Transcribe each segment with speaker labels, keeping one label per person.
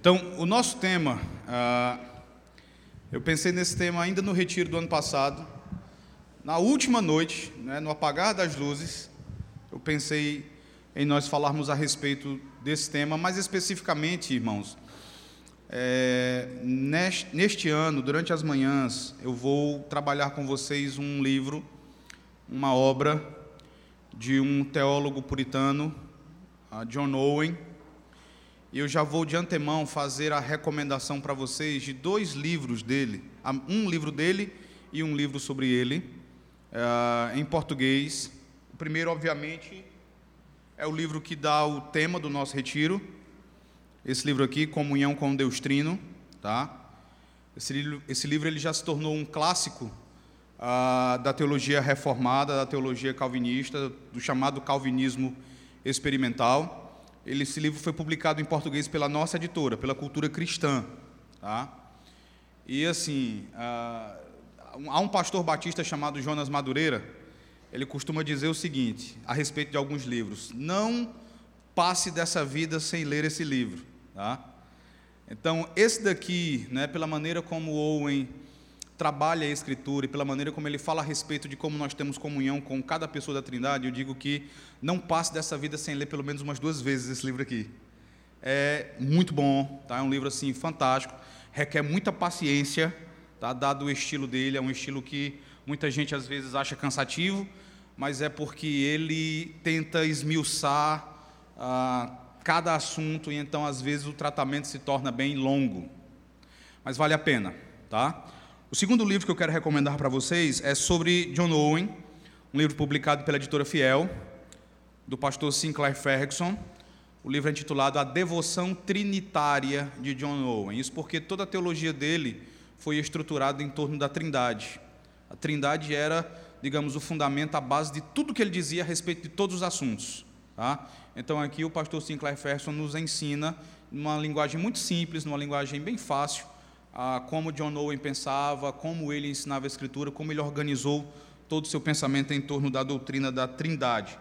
Speaker 1: Então, o nosso tema, ah, eu pensei nesse tema ainda no retiro do ano passado. Na última noite, né, no apagar das luzes, eu pensei em nós falarmos a respeito desse tema, mais especificamente, irmãos, é, neste, neste ano, durante as manhãs, eu vou trabalhar com vocês um livro, uma obra de um teólogo puritano, John Owen e eu já vou de antemão fazer a recomendação para vocês de dois livros dele, um livro dele e um livro sobre ele, uh, em português. O primeiro, obviamente, é o livro que dá o tema do nosso retiro. Esse livro aqui, Comunhão com Deus Trino, tá? Esse livro, esse livro ele já se tornou um clássico uh, da teologia reformada, da teologia calvinista, do chamado calvinismo experimental. Esse livro foi publicado em português pela nossa editora, pela Cultura Cristã. Tá? E assim, há um pastor batista chamado Jonas Madureira, ele costuma dizer o seguinte, a respeito de alguns livros: não passe dessa vida sem ler esse livro. Tá? Então, esse daqui, né, pela maneira como Owen trabalha a Escritura e pela maneira como ele fala a respeito de como nós temos comunhão com cada pessoa da Trindade, eu digo que não passe dessa vida sem ler pelo menos umas duas vezes esse livro aqui. É muito bom, tá? É um livro assim fantástico, requer muita paciência, tá? Dado o estilo dele, é um estilo que muita gente às vezes acha cansativo, mas é porque ele tenta esmiuçar ah, cada assunto e então às vezes o tratamento se torna bem longo. Mas vale a pena, tá? O segundo livro que eu quero recomendar para vocês é sobre John Owen, um livro publicado pela editora Fiel, do pastor Sinclair Ferguson. O livro é intitulado A Devoção Trinitária de John Owen. Isso porque toda a teologia dele foi estruturada em torno da Trindade. A Trindade era, digamos, o fundamento, a base de tudo que ele dizia a respeito de todos os assuntos. Tá? Então aqui o pastor Sinclair Ferguson nos ensina, numa linguagem muito simples, numa linguagem bem fácil, ah, como John Owen pensava, como ele ensinava a Escritura, como ele organizou todo o seu pensamento em torno da doutrina da Trindade.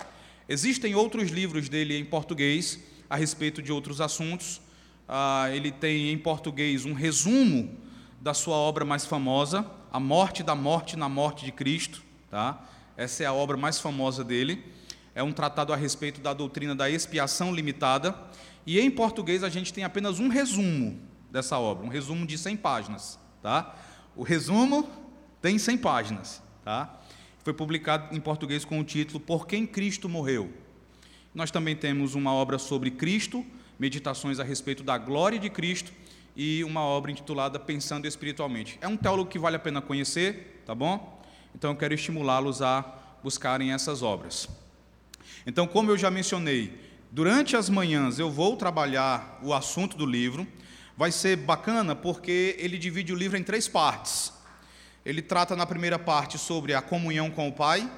Speaker 1: Existem outros livros dele em português a respeito de outros assuntos. Ah, ele tem em português um resumo da sua obra mais famosa, A Morte da Morte na Morte de Cristo. Tá? Essa é a obra mais famosa dele. É um tratado a respeito da doutrina da expiação limitada. E em português a gente tem apenas um resumo dessa obra, um resumo de 100 páginas, tá? O resumo tem 100 páginas, tá? Foi publicado em português com o título Por quem Cristo morreu. Nós também temos uma obra sobre Cristo, meditações a respeito da glória de Cristo e uma obra intitulada Pensando Espiritualmente. É um teólogo que vale a pena conhecer, tá bom? Então eu quero estimulá-los a buscarem essas obras. Então, como eu já mencionei, durante as manhãs eu vou trabalhar o assunto do livro, vai ser bacana porque ele divide o livro em três partes. Ele trata na primeira parte sobre a comunhão com o Pai,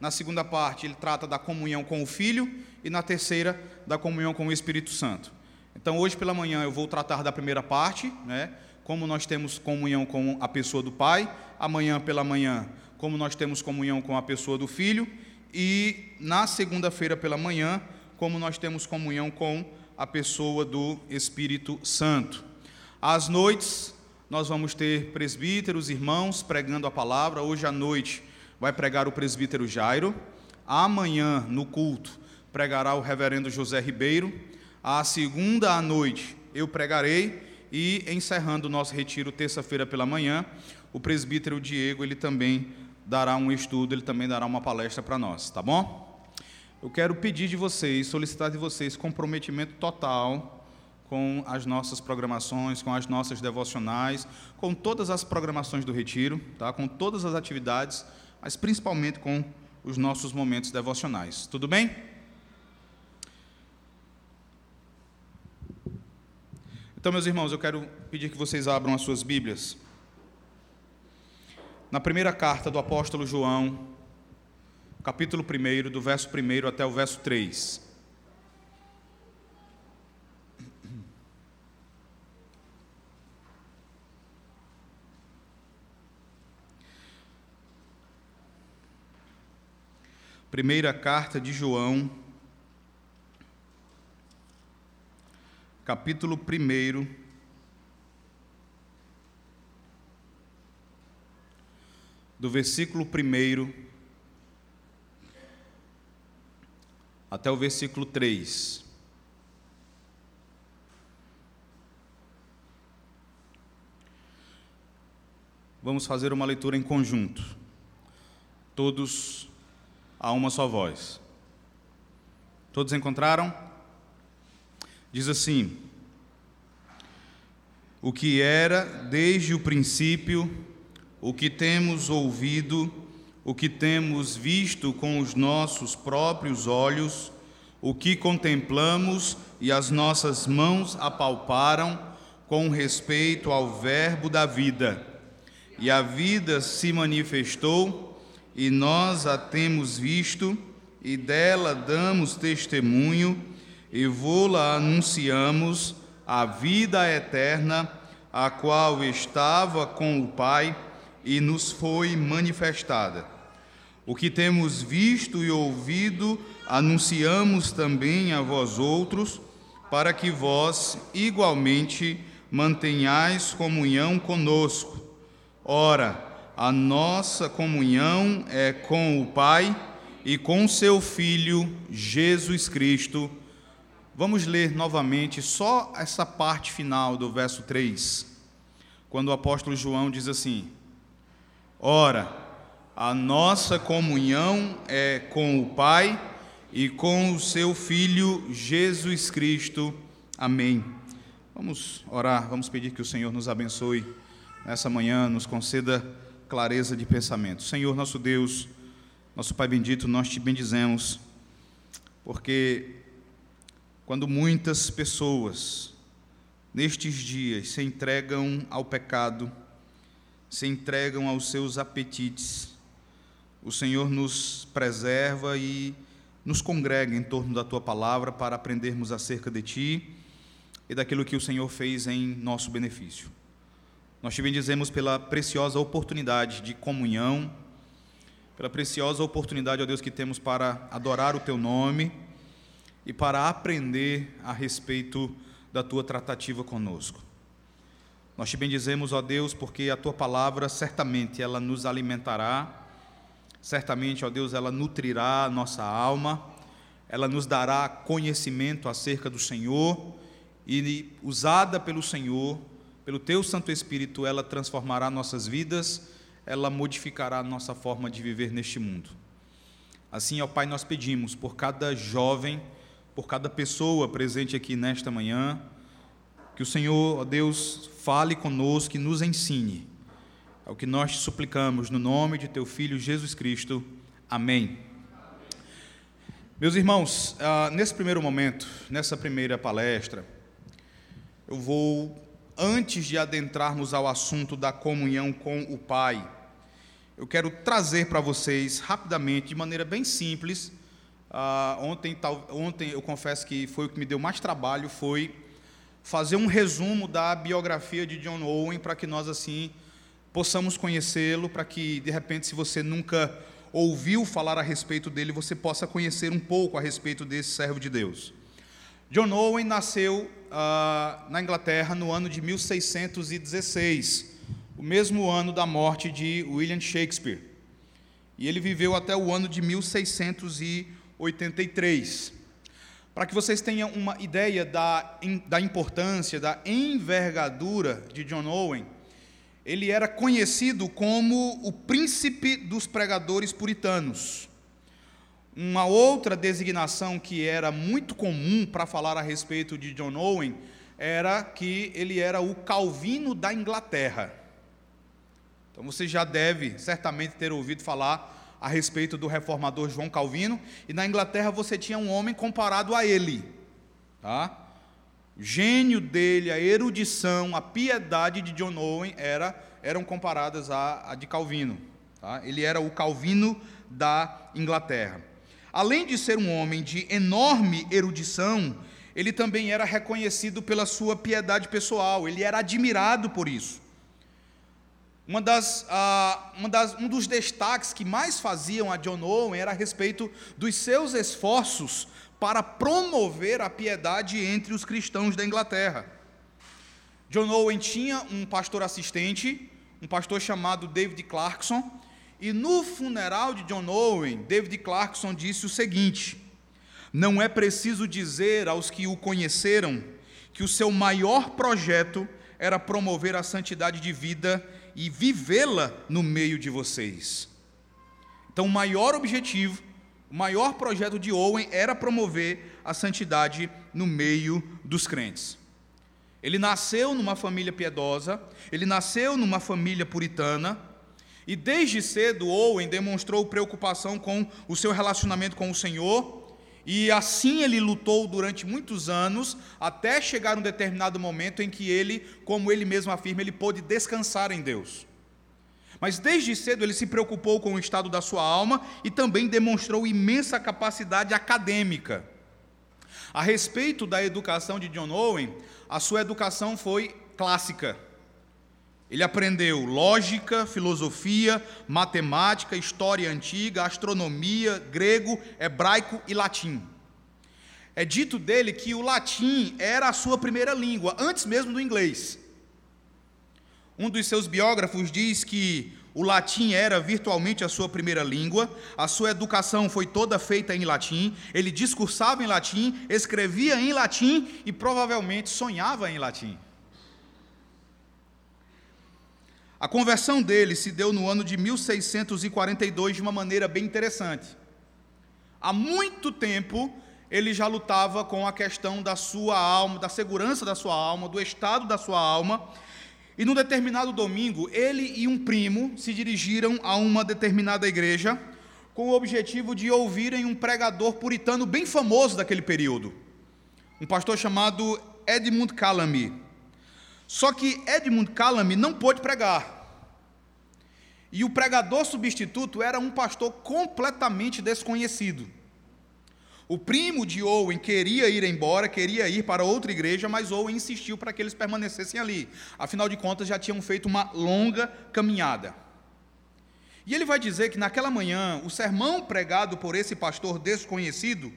Speaker 1: na segunda parte ele trata da comunhão com o Filho e na terceira da comunhão com o Espírito Santo. Então hoje pela manhã eu vou tratar da primeira parte, né? Como nós temos comunhão com a pessoa do Pai, amanhã pela manhã, como nós temos comunhão com a pessoa do Filho e na segunda-feira pela manhã, como nós temos comunhão com a pessoa do Espírito Santo. Às noites, nós vamos ter presbíteros, irmãos pregando a palavra. Hoje à noite vai pregar o presbítero Jairo. Amanhã, no culto, pregará o reverendo José Ribeiro. À segunda à noite, eu pregarei. E encerrando o nosso retiro, terça-feira pela manhã, o presbítero Diego, ele também dará um estudo, ele também dará uma palestra para nós, tá bom? Eu quero pedir de vocês, solicitar de vocês comprometimento total com as nossas programações, com as nossas devocionais, com todas as programações do retiro, tá? com todas as atividades, mas principalmente com os nossos momentos devocionais. Tudo bem? Então, meus irmãos, eu quero pedir que vocês abram as suas Bíblias. Na primeira carta do apóstolo João, capítulo 1, do verso 1 até o verso 3. Primeira carta de João, capítulo 1. Do versículo 1 até o versículo 3. Vamos fazer uma leitura em conjunto. Todos a uma só voz. Todos encontraram? Diz assim: O que era desde o princípio, o que temos ouvido, o que temos visto com os nossos próprios olhos, o que contemplamos e as nossas mãos apalparam com respeito ao Verbo da vida. E a vida se manifestou, e nós a temos visto, e dela damos testemunho, e vô-la anunciamos, a vida eterna, a qual estava com o Pai e nos foi manifestada. O que temos visto e ouvido, anunciamos também a vós outros, para que vós igualmente mantenhais comunhão conosco. Ora, a nossa comunhão é com o Pai e com seu Filho Jesus Cristo. Vamos ler novamente só essa parte final do verso 3, quando o apóstolo João diz assim: Ora, a nossa comunhão é com o Pai e com o seu Filho Jesus Cristo. Amém. Vamos orar, vamos pedir que o Senhor nos abençoe nessa manhã, nos conceda clareza de pensamento. Senhor, nosso Deus, nosso Pai bendito, nós te bendizemos, porque quando muitas pessoas nestes dias se entregam ao pecado, se entregam aos seus apetites, o Senhor nos preserva e nos congrega em torno da tua palavra para aprendermos acerca de ti e daquilo que o Senhor fez em nosso benefício. Nós te bendizemos pela preciosa oportunidade de comunhão, pela preciosa oportunidade, ó Deus, que temos para adorar o teu nome e para aprender a respeito da tua tratativa conosco. Nós te bendizemos, ó Deus, porque a tua palavra certamente ela nos alimentará Certamente, ó Deus, ela nutrirá a nossa alma, ela nos dará conhecimento acerca do Senhor e, usada pelo Senhor, pelo Teu Santo Espírito, ela transformará nossas vidas, ela modificará nossa forma de viver neste mundo. Assim, ó Pai, nós pedimos por cada jovem, por cada pessoa presente aqui nesta manhã, que o Senhor, ó Deus, fale conosco e nos ensine é o que nós te suplicamos no nome de teu Filho Jesus Cristo. Amém. Meus irmãos, ah, nesse primeiro momento, nessa primeira palestra, eu vou, antes de adentrarmos ao assunto da comunhão com o Pai, eu quero trazer para vocês rapidamente, de maneira bem simples. Uh, ontem, tal, ontem eu confesso que foi o que me deu mais trabalho, foi fazer um resumo da biografia de John Owen para que nós assim possamos conhecê-lo, para que, de repente, se você nunca ouviu falar a respeito dele, você possa conhecer um pouco a respeito desse servo de Deus. John Owen nasceu uh, na Inglaterra no ano de 1616, o mesmo ano da morte de William Shakespeare. E ele viveu até o ano de 1683. Para que vocês tenham uma ideia da, da importância, da envergadura de John Owen, ele era conhecido como o príncipe dos pregadores puritanos. Uma outra designação que era muito comum para falar a respeito de John Owen era que ele era o Calvino da Inglaterra. Então você já deve certamente ter ouvido falar a respeito do reformador João Calvino, e na Inglaterra você tinha um homem comparado a ele, tá? O gênio dele, a erudição, a piedade de John Owen era, eram comparadas à, à de Calvino. Tá? Ele era o Calvino da Inglaterra. Além de ser um homem de enorme erudição, ele também era reconhecido pela sua piedade pessoal, ele era admirado por isso. Uma das, uma das, um dos destaques que mais faziam a John Owen era a respeito dos seus esforços para promover a piedade entre os cristãos da Inglaterra. John Owen tinha um pastor assistente, um pastor chamado David Clarkson, E no funeral de John Owen, David Clarkson disse o seguinte: Não é preciso dizer aos que o conheceram que o seu maior projeto era promover a santidade de vida e vivê-la no meio de vocês. Então, o maior objetivo, o maior projeto de Owen era promover a santidade no meio dos crentes. Ele nasceu numa família piedosa, ele nasceu numa família puritana, e desde cedo Owen demonstrou preocupação com o seu relacionamento com o Senhor, e assim ele lutou durante muitos anos, até chegar um determinado momento em que ele, como ele mesmo afirma, ele pôde descansar em Deus. Mas desde cedo ele se preocupou com o estado da sua alma e também demonstrou imensa capacidade acadêmica. A respeito da educação de John Owen, a sua educação foi clássica. Ele aprendeu lógica, filosofia, matemática, história antiga, astronomia, grego, hebraico e latim. É dito dele que o latim era a sua primeira língua, antes mesmo do inglês. Um dos seus biógrafos diz que o latim era virtualmente a sua primeira língua, a sua educação foi toda feita em latim, ele discursava em latim, escrevia em latim e provavelmente sonhava em latim. A conversão dele se deu no ano de 1642 de uma maneira bem interessante. Há muito tempo ele já lutava com a questão da sua alma, da segurança da sua alma, do estado da sua alma. E num determinado domingo, ele e um primo se dirigiram a uma determinada igreja com o objetivo de ouvirem um pregador puritano bem famoso daquele período, um pastor chamado Edmund Calamy. Só que Edmund Calamy não pôde pregar. E o pregador substituto era um pastor completamente desconhecido. O primo de Owen queria ir embora, queria ir para outra igreja, mas Owen insistiu para que eles permanecessem ali. Afinal de contas, já tinham feito uma longa caminhada. E ele vai dizer que naquela manhã, o sermão pregado por esse pastor desconhecido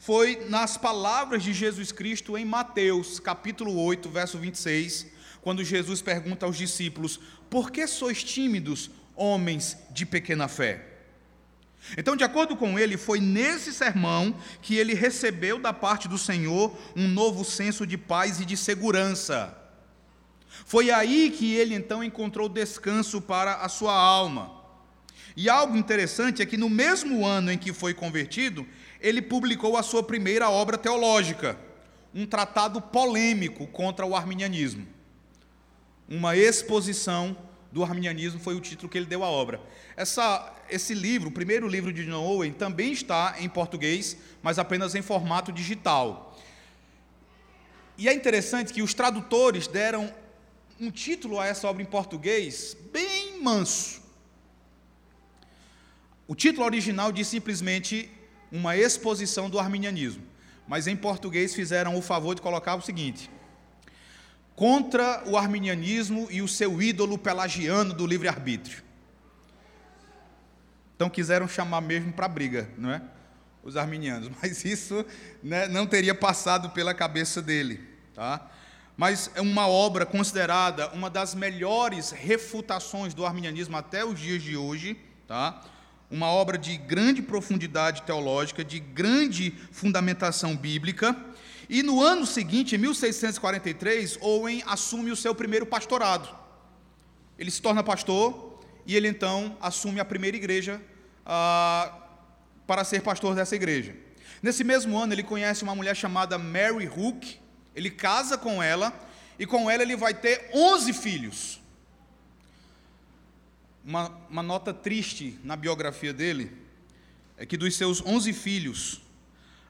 Speaker 1: foi nas palavras de Jesus Cristo em Mateus, capítulo 8, verso 26, quando Jesus pergunta aos discípulos: Por que sois tímidos, homens de pequena fé? Então, de acordo com ele, foi nesse sermão que ele recebeu da parte do Senhor um novo senso de paz e de segurança. Foi aí que ele então encontrou descanso para a sua alma. E algo interessante é que no mesmo ano em que foi convertido, ele publicou a sua primeira obra teológica, um tratado polêmico contra o arminianismo. Uma exposição do arminianismo foi o título que ele deu à obra. Essa, esse livro, o primeiro livro de John Owen, também está em português, mas apenas em formato digital. E é interessante que os tradutores deram um título a essa obra em português bem manso. O título original diz simplesmente uma exposição do arminianismo, mas em português fizeram o favor de colocar o seguinte: contra o arminianismo e o seu ídolo pelagiano do livre-arbítrio. Então quiseram chamar mesmo para briga, não é? Os arminianos, mas isso né, não teria passado pela cabeça dele, tá? Mas é uma obra considerada uma das melhores refutações do arminianismo até os dias de hoje, tá? Uma obra de grande profundidade teológica, de grande fundamentação bíblica. E no ano seguinte, em 1643, Owen assume o seu primeiro pastorado. Ele se torna pastor e ele então assume a primeira igreja ah, para ser pastor dessa igreja. Nesse mesmo ano, ele conhece uma mulher chamada Mary Hook, ele casa com ela e com ela ele vai ter 11 filhos uma, uma nota triste na biografia dele é que dos seus 11 filhos,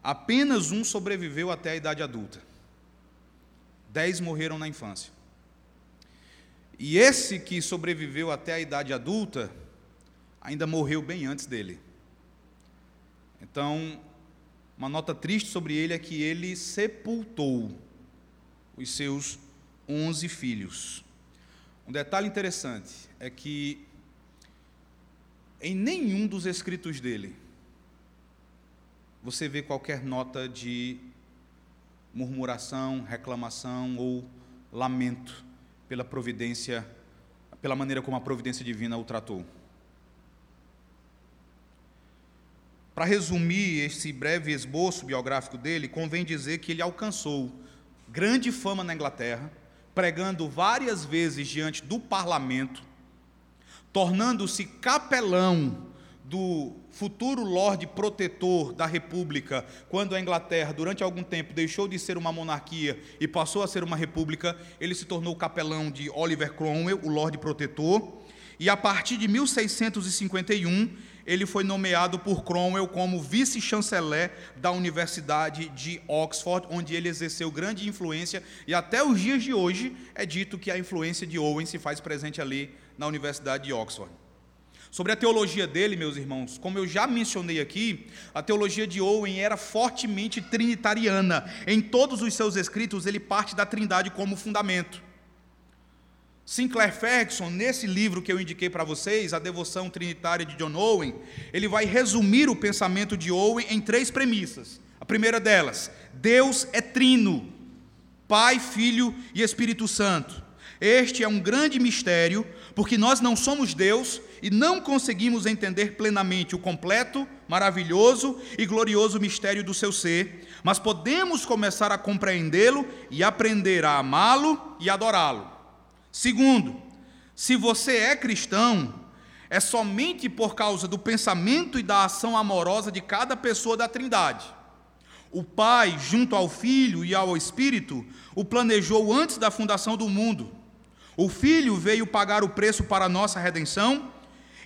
Speaker 1: apenas um sobreviveu até a idade adulta. Dez morreram na infância. E esse que sobreviveu até a idade adulta, ainda morreu bem antes dele. Então, uma nota triste sobre ele é que ele sepultou os seus onze filhos. Um detalhe interessante é que em nenhum dos escritos dele você vê qualquer nota de murmuração, reclamação ou lamento pela providência, pela maneira como a providência divina o tratou. para resumir esse breve esboço biográfico dele, convém dizer que ele alcançou grande fama na Inglaterra, pregando várias vezes diante do parlamento, tornando-se capelão do futuro Lorde Protetor da República, quando a Inglaterra, durante algum tempo, deixou de ser uma monarquia e passou a ser uma república, ele se tornou capelão de Oliver Cromwell, o Lorde Protetor, e a partir de 1651, ele foi nomeado por Cromwell como vice-chanceler da Universidade de Oxford, onde ele exerceu grande influência, e até os dias de hoje é dito que a influência de Owen se faz presente ali na Universidade de Oxford. Sobre a teologia dele, meus irmãos, como eu já mencionei aqui, a teologia de Owen era fortemente trinitariana. Em todos os seus escritos, ele parte da Trindade como fundamento. Sinclair Ferguson, nesse livro que eu indiquei para vocês, A Devoção Trinitária de John Owen, ele vai resumir o pensamento de Owen em três premissas. A primeira delas, Deus é trino, Pai, Filho e Espírito Santo. Este é um grande mistério, porque nós não somos Deus e não conseguimos entender plenamente o completo, maravilhoso e glorioso mistério do seu ser, mas podemos começar a compreendê-lo e aprender a amá-lo e adorá-lo. Segundo, se você é cristão, é somente por causa do pensamento e da ação amorosa de cada pessoa da Trindade. O Pai, junto ao Filho e ao Espírito, o planejou antes da fundação do mundo o Filho veio pagar o preço para a nossa redenção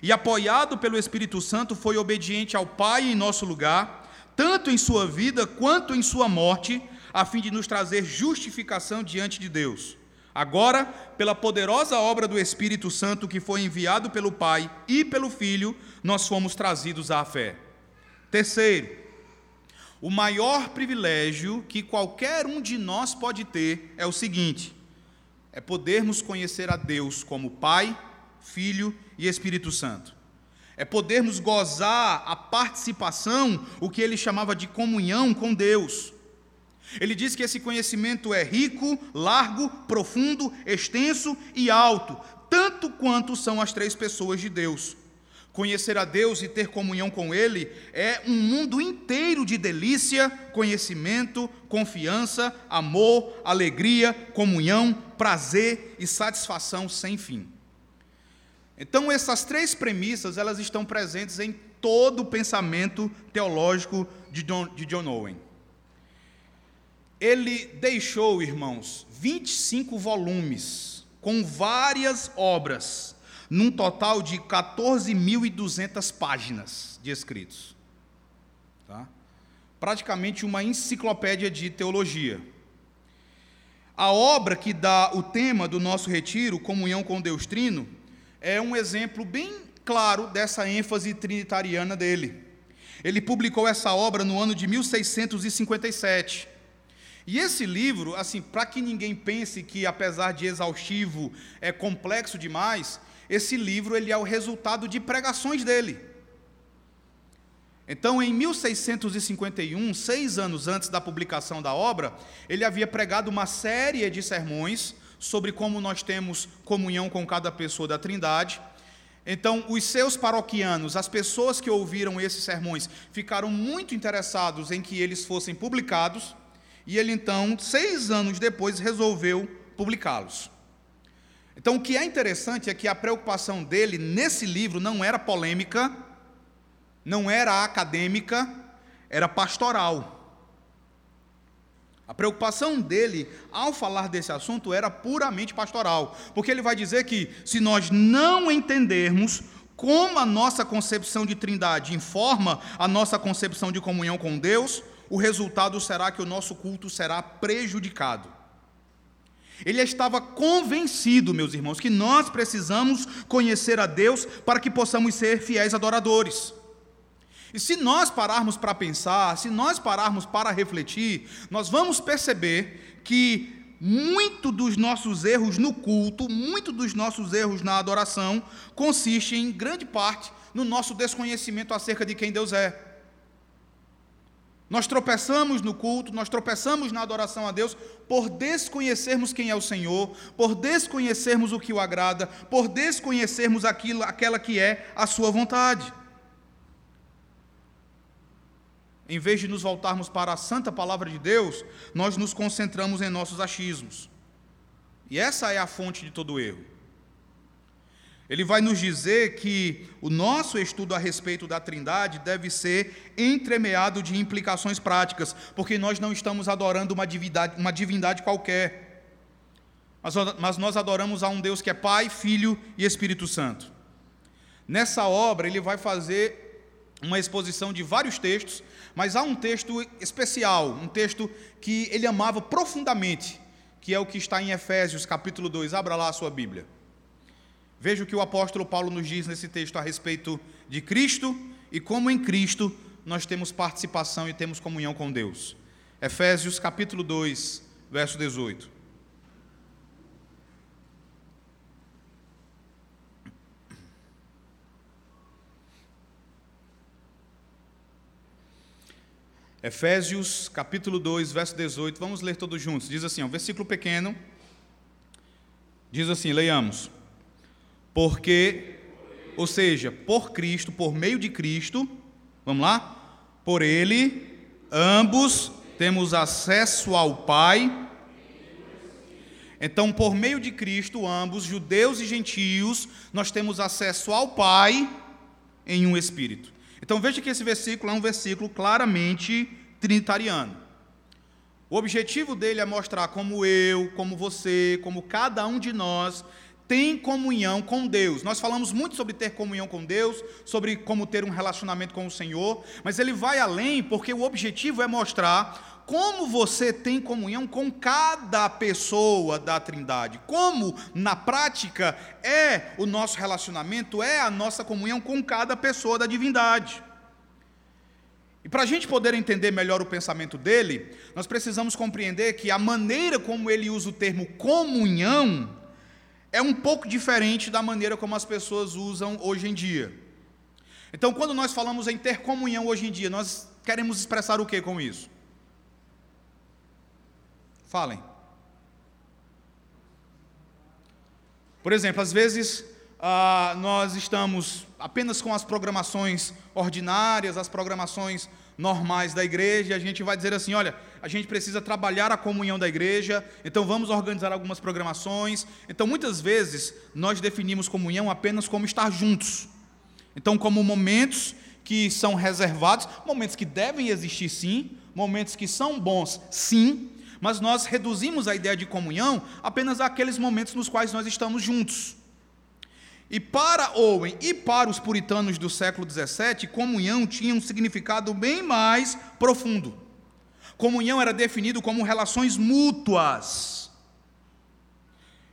Speaker 1: e, apoiado pelo Espírito Santo, foi obediente ao Pai em nosso lugar, tanto em sua vida quanto em sua morte, a fim de nos trazer justificação diante de Deus. Agora, pela poderosa obra do Espírito Santo que foi enviado pelo Pai e pelo Filho, nós fomos trazidos à fé. Terceiro, o maior privilégio que qualquer um de nós pode ter é o seguinte: é podermos conhecer a Deus como Pai, Filho e Espírito Santo. É podermos gozar a participação, o que ele chamava de comunhão com Deus. Ele diz que esse conhecimento é rico, largo, profundo, extenso e alto, tanto quanto são as três pessoas de Deus. Conhecer a Deus e ter comunhão com Ele é um mundo inteiro de delícia, conhecimento, confiança, amor, alegria, comunhão, prazer e satisfação sem fim. Então, essas três premissas elas estão presentes em todo o pensamento teológico de John, de John Owen. Ele deixou, irmãos, 25 volumes com várias obras num total de 14.200 páginas de escritos. Tá? Praticamente uma enciclopédia de teologia. A obra que dá o tema do nosso retiro, Comunhão com Deus Trino, é um exemplo bem claro dessa ênfase trinitariana dele. Ele publicou essa obra no ano de 1657. E esse livro, assim, para que ninguém pense que, apesar de exaustivo, é complexo demais, esse livro ele é o resultado de pregações dele. Então, em 1651, seis anos antes da publicação da obra, ele havia pregado uma série de sermões sobre como nós temos comunhão com cada pessoa da Trindade. Então, os seus paroquianos, as pessoas que ouviram esses sermões, ficaram muito interessados em que eles fossem publicados, e ele então, seis anos depois, resolveu publicá-los. Então, o que é interessante é que a preocupação dele nesse livro não era polêmica, não era acadêmica, era pastoral. A preocupação dele, ao falar desse assunto, era puramente pastoral, porque ele vai dizer que se nós não entendermos como a nossa concepção de trindade informa a nossa concepção de comunhão com Deus, o resultado será que o nosso culto será prejudicado. Ele estava convencido, meus irmãos, que nós precisamos conhecer a Deus para que possamos ser fiéis adoradores. E se nós pararmos para pensar, se nós pararmos para refletir, nós vamos perceber que muito dos nossos erros no culto, muito dos nossos erros na adoração, consiste em grande parte no nosso desconhecimento acerca de quem Deus é. Nós tropeçamos no culto, nós tropeçamos na adoração a Deus por desconhecermos quem é o Senhor, por desconhecermos o que o agrada, por desconhecermos aquilo, aquela que é a sua vontade. em vez de nos voltarmos para a santa palavra de Deus, nós nos concentramos em nossos achismos. E essa é a fonte de todo erro. Ele vai nos dizer que o nosso estudo a respeito da Trindade deve ser entremeado de implicações práticas, porque nós não estamos adorando uma divindade, uma divindade qualquer, mas, nós adoramos a um Deus que é Pai, Filho e Espírito Santo. Nessa obra, ele vai fazer uma exposição de vários textos, mas há um texto especial, um texto que ele amava profundamente, que é o que está em Efésios capítulo 2. Abra lá a sua Bíblia. Veja o que o apóstolo Paulo nos diz nesse texto a respeito de Cristo e como em Cristo nós temos participação e temos comunhão com Deus. Efésios capítulo 2, verso 18. Efésios capítulo 2, verso 18, vamos ler todos juntos. Diz assim, um versículo pequeno. Diz assim, leiamos. Porque, ou seja, por Cristo, por meio de Cristo, vamos lá? Por Ele, ambos temos acesso ao Pai. Então, por meio de Cristo, ambos, judeus e gentios, nós temos acesso ao Pai em um Espírito. Então veja que esse versículo é um versículo claramente trinitariano. O objetivo dele é mostrar como eu, como você, como cada um de nós tem comunhão com Deus. Nós falamos muito sobre ter comunhão com Deus, sobre como ter um relacionamento com o Senhor, mas ele vai além porque o objetivo é mostrar como você tem comunhão com cada pessoa da Trindade, como na prática é o nosso relacionamento, é a nossa comunhão com cada pessoa da divindade. E para a gente poder entender melhor o pensamento dele, nós precisamos compreender que a maneira como ele usa o termo comunhão é um pouco diferente da maneira como as pessoas usam hoje em dia. Então, quando nós falamos em ter comunhão hoje em dia, nós queremos expressar o que com isso? Falem. Por exemplo, às vezes ah, nós estamos apenas com as programações ordinárias, as programações normais da igreja, e a gente vai dizer assim: olha, a gente precisa trabalhar a comunhão da igreja, então vamos organizar algumas programações. Então, muitas vezes, nós definimos comunhão apenas como estar juntos. Então, como momentos que são reservados, momentos que devem existir sim, momentos que são bons sim, mas nós reduzimos a ideia de comunhão apenas àqueles momentos nos quais nós estamos juntos. E para Owen e para os puritanos do século XVII, comunhão tinha um significado bem mais profundo. Comunhão era definido como relações mútuas.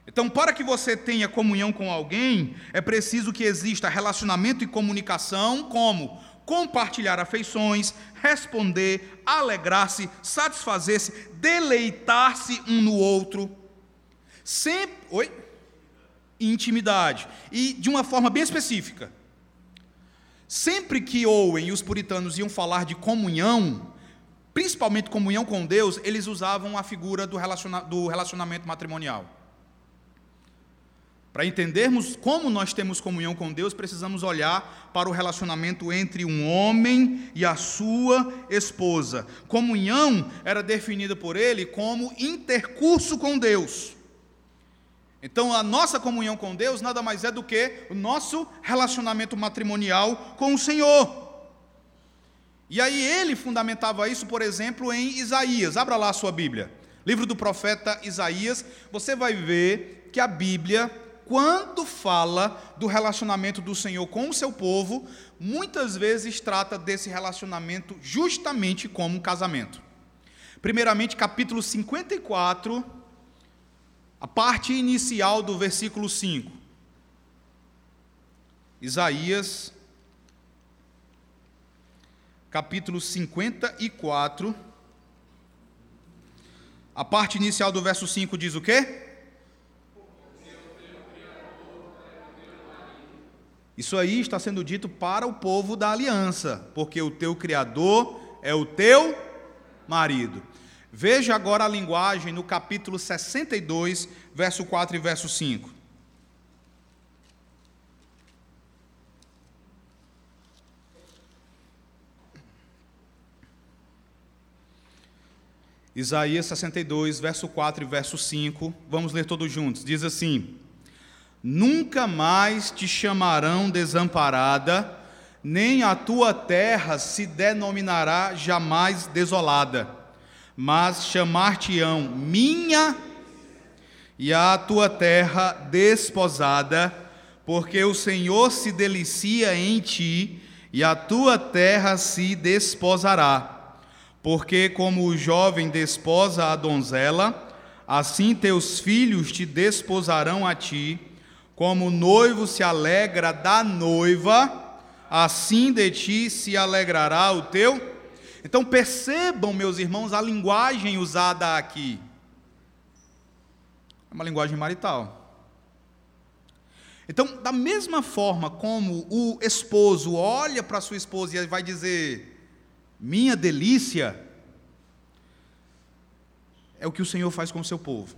Speaker 1: Então, para que você tenha comunhão com alguém, é preciso que exista relacionamento e comunicação, como compartilhar afeições, responder, alegrar-se, satisfazer-se, deleitar-se um no outro. Sempre. Oi? Intimidade. E de uma forma bem específica. Sempre que Owen e os puritanos iam falar de comunhão, principalmente comunhão com Deus, eles usavam a figura do, relaciona do relacionamento matrimonial. Para entendermos como nós temos comunhão com Deus, precisamos olhar para o relacionamento entre um homem e a sua esposa. Comunhão era definida por ele como intercurso com Deus. Então, a nossa comunhão com Deus nada mais é do que o nosso relacionamento matrimonial com o Senhor. E aí ele fundamentava isso, por exemplo, em Isaías. Abra lá a sua Bíblia. Livro do profeta Isaías, você vai ver que a Bíblia quando fala do relacionamento do Senhor com o seu povo, muitas vezes trata desse relacionamento justamente como um casamento. Primeiramente, capítulo 54, a parte inicial do versículo 5. Isaías, capítulo 54. A parte inicial do verso 5 diz o quê? Isso aí está sendo dito para o povo da aliança, porque o teu Criador é o teu marido. Veja agora a linguagem no capítulo 62, verso 4 e verso 5. Isaías 62, verso 4 e verso 5. Vamos ler todos juntos. Diz assim: Nunca mais te chamarão desamparada, nem a tua terra se denominará jamais desolada, mas chamar-te-ão minha e a tua terra desposada, porque o Senhor se delicia em ti, e a tua terra se desposará. Porque como o jovem desposa a donzela, assim teus filhos te desposarão a ti, como o noivo se alegra da noiva, assim de ti se alegrará o teu. Então percebam, meus irmãos, a linguagem usada aqui. É uma linguagem marital. Então, da mesma forma como o esposo olha para sua esposa e vai dizer: Minha delícia, é o que o Senhor faz com o seu povo.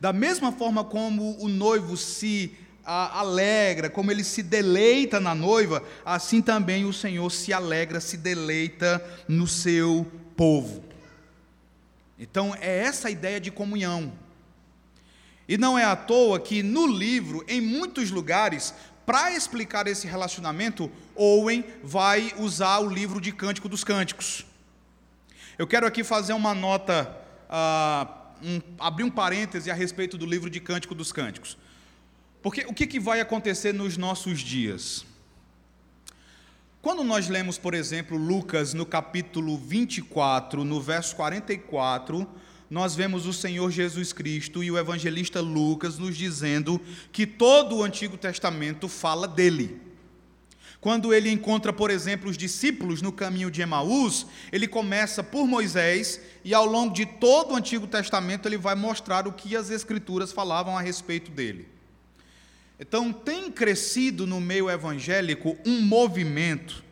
Speaker 1: Da mesma forma como o noivo se alegra, como ele se deleita na noiva, assim também o Senhor se alegra, se deleita no seu povo. Então, é essa a ideia de comunhão. E não é à toa que no livro, em muitos lugares, para explicar esse relacionamento, Owen vai usar o livro de Cântico dos Cânticos. Eu quero aqui fazer uma nota, uh, um, abrir um parêntese a respeito do livro de Cântico dos Cânticos. Porque o que, que vai acontecer nos nossos dias? Quando nós lemos, por exemplo, Lucas no capítulo 24, no verso 44, nós vemos o Senhor Jesus Cristo e o evangelista Lucas nos dizendo que todo o Antigo Testamento fala dele. Quando ele encontra, por exemplo, os discípulos no caminho de Emaús, ele começa por Moisés e ao longo de todo o Antigo Testamento ele vai mostrar o que as Escrituras falavam a respeito dele. Então, tem crescido no meio evangélico um movimento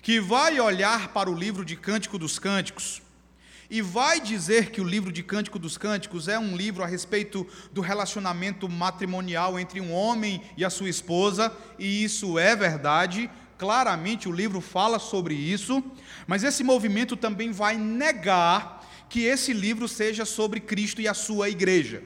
Speaker 1: que vai olhar para o livro de Cântico dos Cânticos e vai dizer que o livro de Cântico dos Cânticos é um livro a respeito do relacionamento matrimonial entre um homem e a sua esposa, e isso é verdade, claramente o livro fala sobre isso, mas esse movimento também vai negar que esse livro seja sobre Cristo e a sua igreja.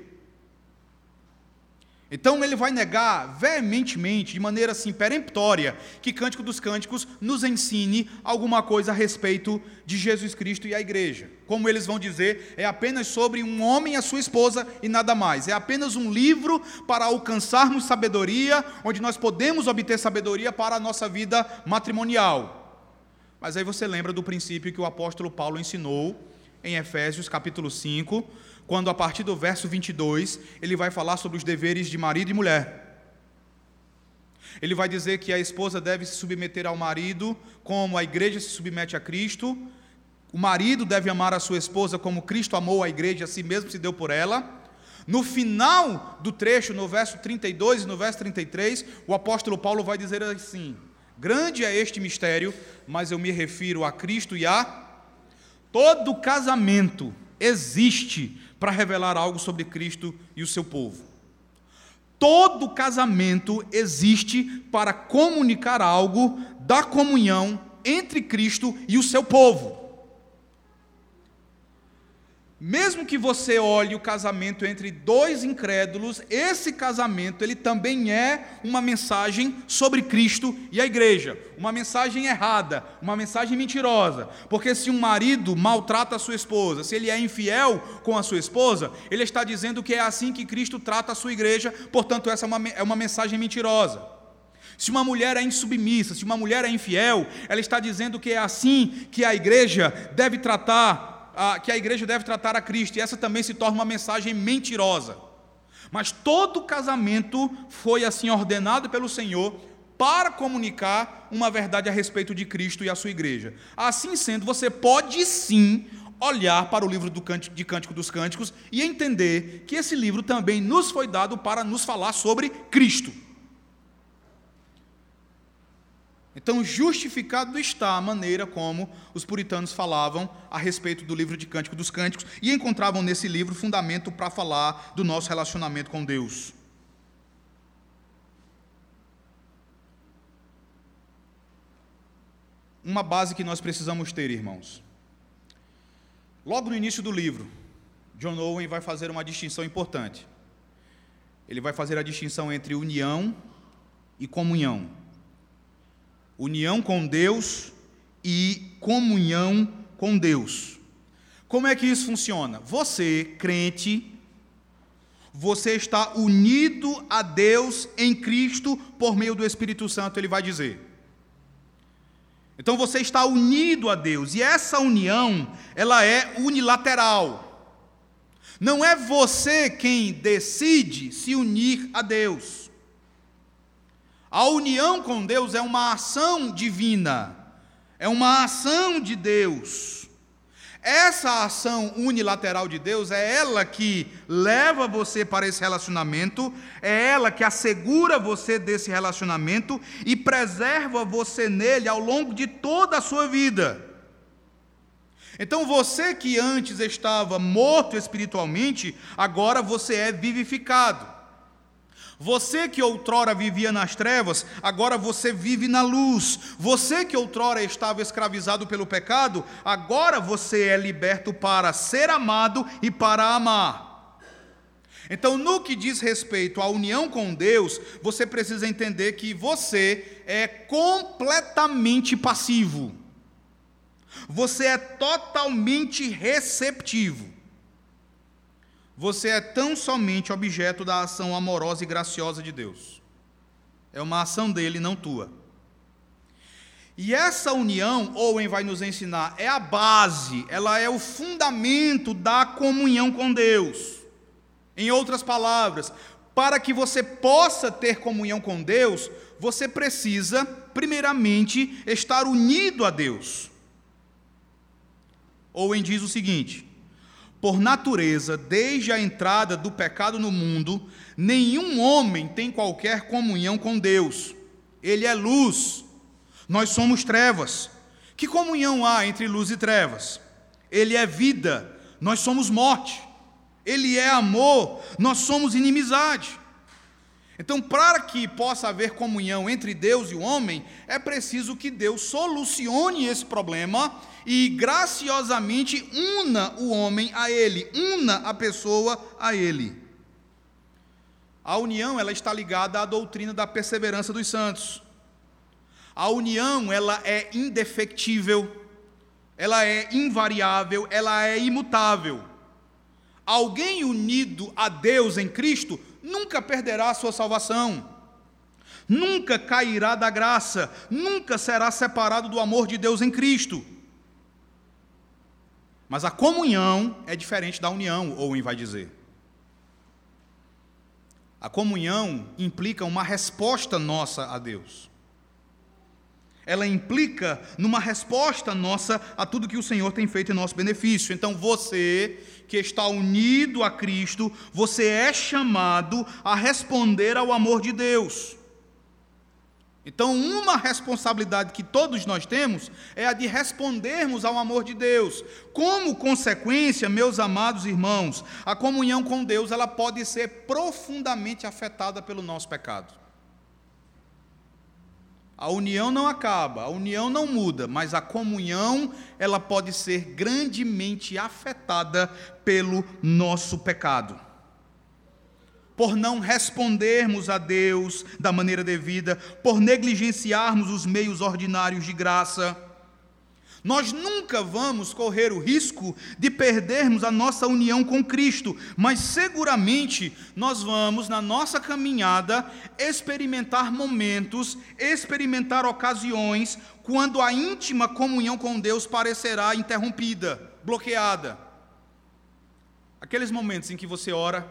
Speaker 1: Então ele vai negar veementemente, de maneira assim peremptória, que Cântico dos Cânticos nos ensine alguma coisa a respeito de Jesus Cristo e a igreja. Como eles vão dizer, é apenas sobre um homem e a sua esposa e nada mais. É apenas um livro para alcançarmos sabedoria, onde nós podemos obter sabedoria para a nossa vida matrimonial. Mas aí você lembra do princípio que o apóstolo Paulo ensinou em Efésios capítulo 5, quando a partir do verso 22 ele vai falar sobre os deveres de marido e mulher. Ele vai dizer que a esposa deve se submeter ao marido como a igreja se submete a Cristo. O marido deve amar a sua esposa como Cristo amou a igreja a si mesmo se deu por ela. No final do trecho, no verso 32 e no verso 33, o apóstolo Paulo vai dizer assim: Grande é este mistério, mas eu me refiro a Cristo e a todo casamento existe para revelar algo sobre Cristo e o seu povo. Todo casamento existe para comunicar algo da comunhão entre Cristo e o seu povo. Mesmo que você olhe o casamento entre dois incrédulos, esse casamento ele também é uma mensagem sobre Cristo e a igreja, uma mensagem errada, uma mensagem mentirosa. Porque se um marido maltrata a sua esposa, se ele é infiel com a sua esposa, ele está dizendo que é assim que Cristo trata a sua igreja, portanto essa é uma, é uma mensagem mentirosa. Se uma mulher é insubmissa, se uma mulher é infiel, ela está dizendo que é assim que a igreja deve tratar que a igreja deve tratar a Cristo, e essa também se torna uma mensagem mentirosa. Mas todo casamento foi assim ordenado pelo Senhor para comunicar uma verdade a respeito de Cristo e a sua igreja. Assim sendo, você pode sim olhar para o livro de Cântico dos Cânticos e entender que esse livro também nos foi dado para nos falar sobre Cristo. Então, justificado está a maneira como os puritanos falavam a respeito do livro de Cântico dos Cânticos e encontravam nesse livro fundamento para falar do nosso relacionamento com Deus. Uma base que nós precisamos ter, irmãos. Logo no início do livro, John Owen vai fazer uma distinção importante. Ele vai fazer a distinção entre união e comunhão. União com Deus e comunhão com Deus. Como é que isso funciona? Você, crente, você está unido a Deus em Cristo por meio do Espírito Santo, ele vai dizer. Então você está unido a Deus, e essa união, ela é unilateral. Não é você quem decide se unir a Deus. A união com Deus é uma ação divina, é uma ação de Deus. Essa ação unilateral de Deus é ela que leva você para esse relacionamento, é ela que assegura você desse relacionamento e preserva você nele ao longo de toda a sua vida. Então você que antes estava morto espiritualmente, agora você é vivificado. Você que outrora vivia nas trevas, agora você vive na luz. Você que outrora estava escravizado pelo pecado, agora você é liberto para ser amado e para amar. Então, no que diz respeito à união com Deus, você precisa entender que você é completamente passivo. Você é totalmente receptivo. Você é tão somente objeto da ação amorosa e graciosa de Deus. É uma ação dele, não tua. E essa união, Owen vai nos ensinar, é a base, ela é o fundamento da comunhão com Deus. Em outras palavras, para que você possa ter comunhão com Deus, você precisa, primeiramente, estar unido a Deus. Owen diz o seguinte: por natureza, desde a entrada do pecado no mundo, nenhum homem tem qualquer comunhão com Deus. Ele é luz, nós somos trevas. Que comunhão há entre luz e trevas? Ele é vida, nós somos morte. Ele é amor, nós somos inimizade. Então, para que possa haver comunhão entre Deus e o homem, é preciso que Deus solucione esse problema e graciosamente una o homem a ele, una a pessoa a ele. A união ela está ligada à doutrina da perseverança dos santos. A união ela é indefectível, ela é invariável, ela é imutável. Alguém unido a Deus em Cristo nunca perderá a sua salvação, nunca cairá da graça, nunca será separado do amor de Deus em Cristo. Mas a comunhão é diferente da união, Owen vai dizer. A comunhão implica uma resposta nossa a Deus. Ela implica numa resposta nossa a tudo que o Senhor tem feito em nosso benefício. Então você que está unido a Cristo, você é chamado a responder ao amor de Deus. Então, uma responsabilidade que todos nós temos é a de respondermos ao amor de Deus. Como consequência, meus amados irmãos, a comunhão com Deus ela pode ser profundamente afetada pelo nosso pecado. A união não acaba, a união não muda, mas a comunhão ela pode ser grandemente afetada pelo nosso pecado por não respondermos a Deus da maneira devida, por negligenciarmos os meios ordinários de graça. Nós nunca vamos correr o risco de perdermos a nossa união com Cristo, mas seguramente nós vamos, na nossa caminhada, experimentar momentos, experimentar ocasiões, quando a íntima comunhão com Deus parecerá interrompida, bloqueada. Aqueles momentos em que você ora,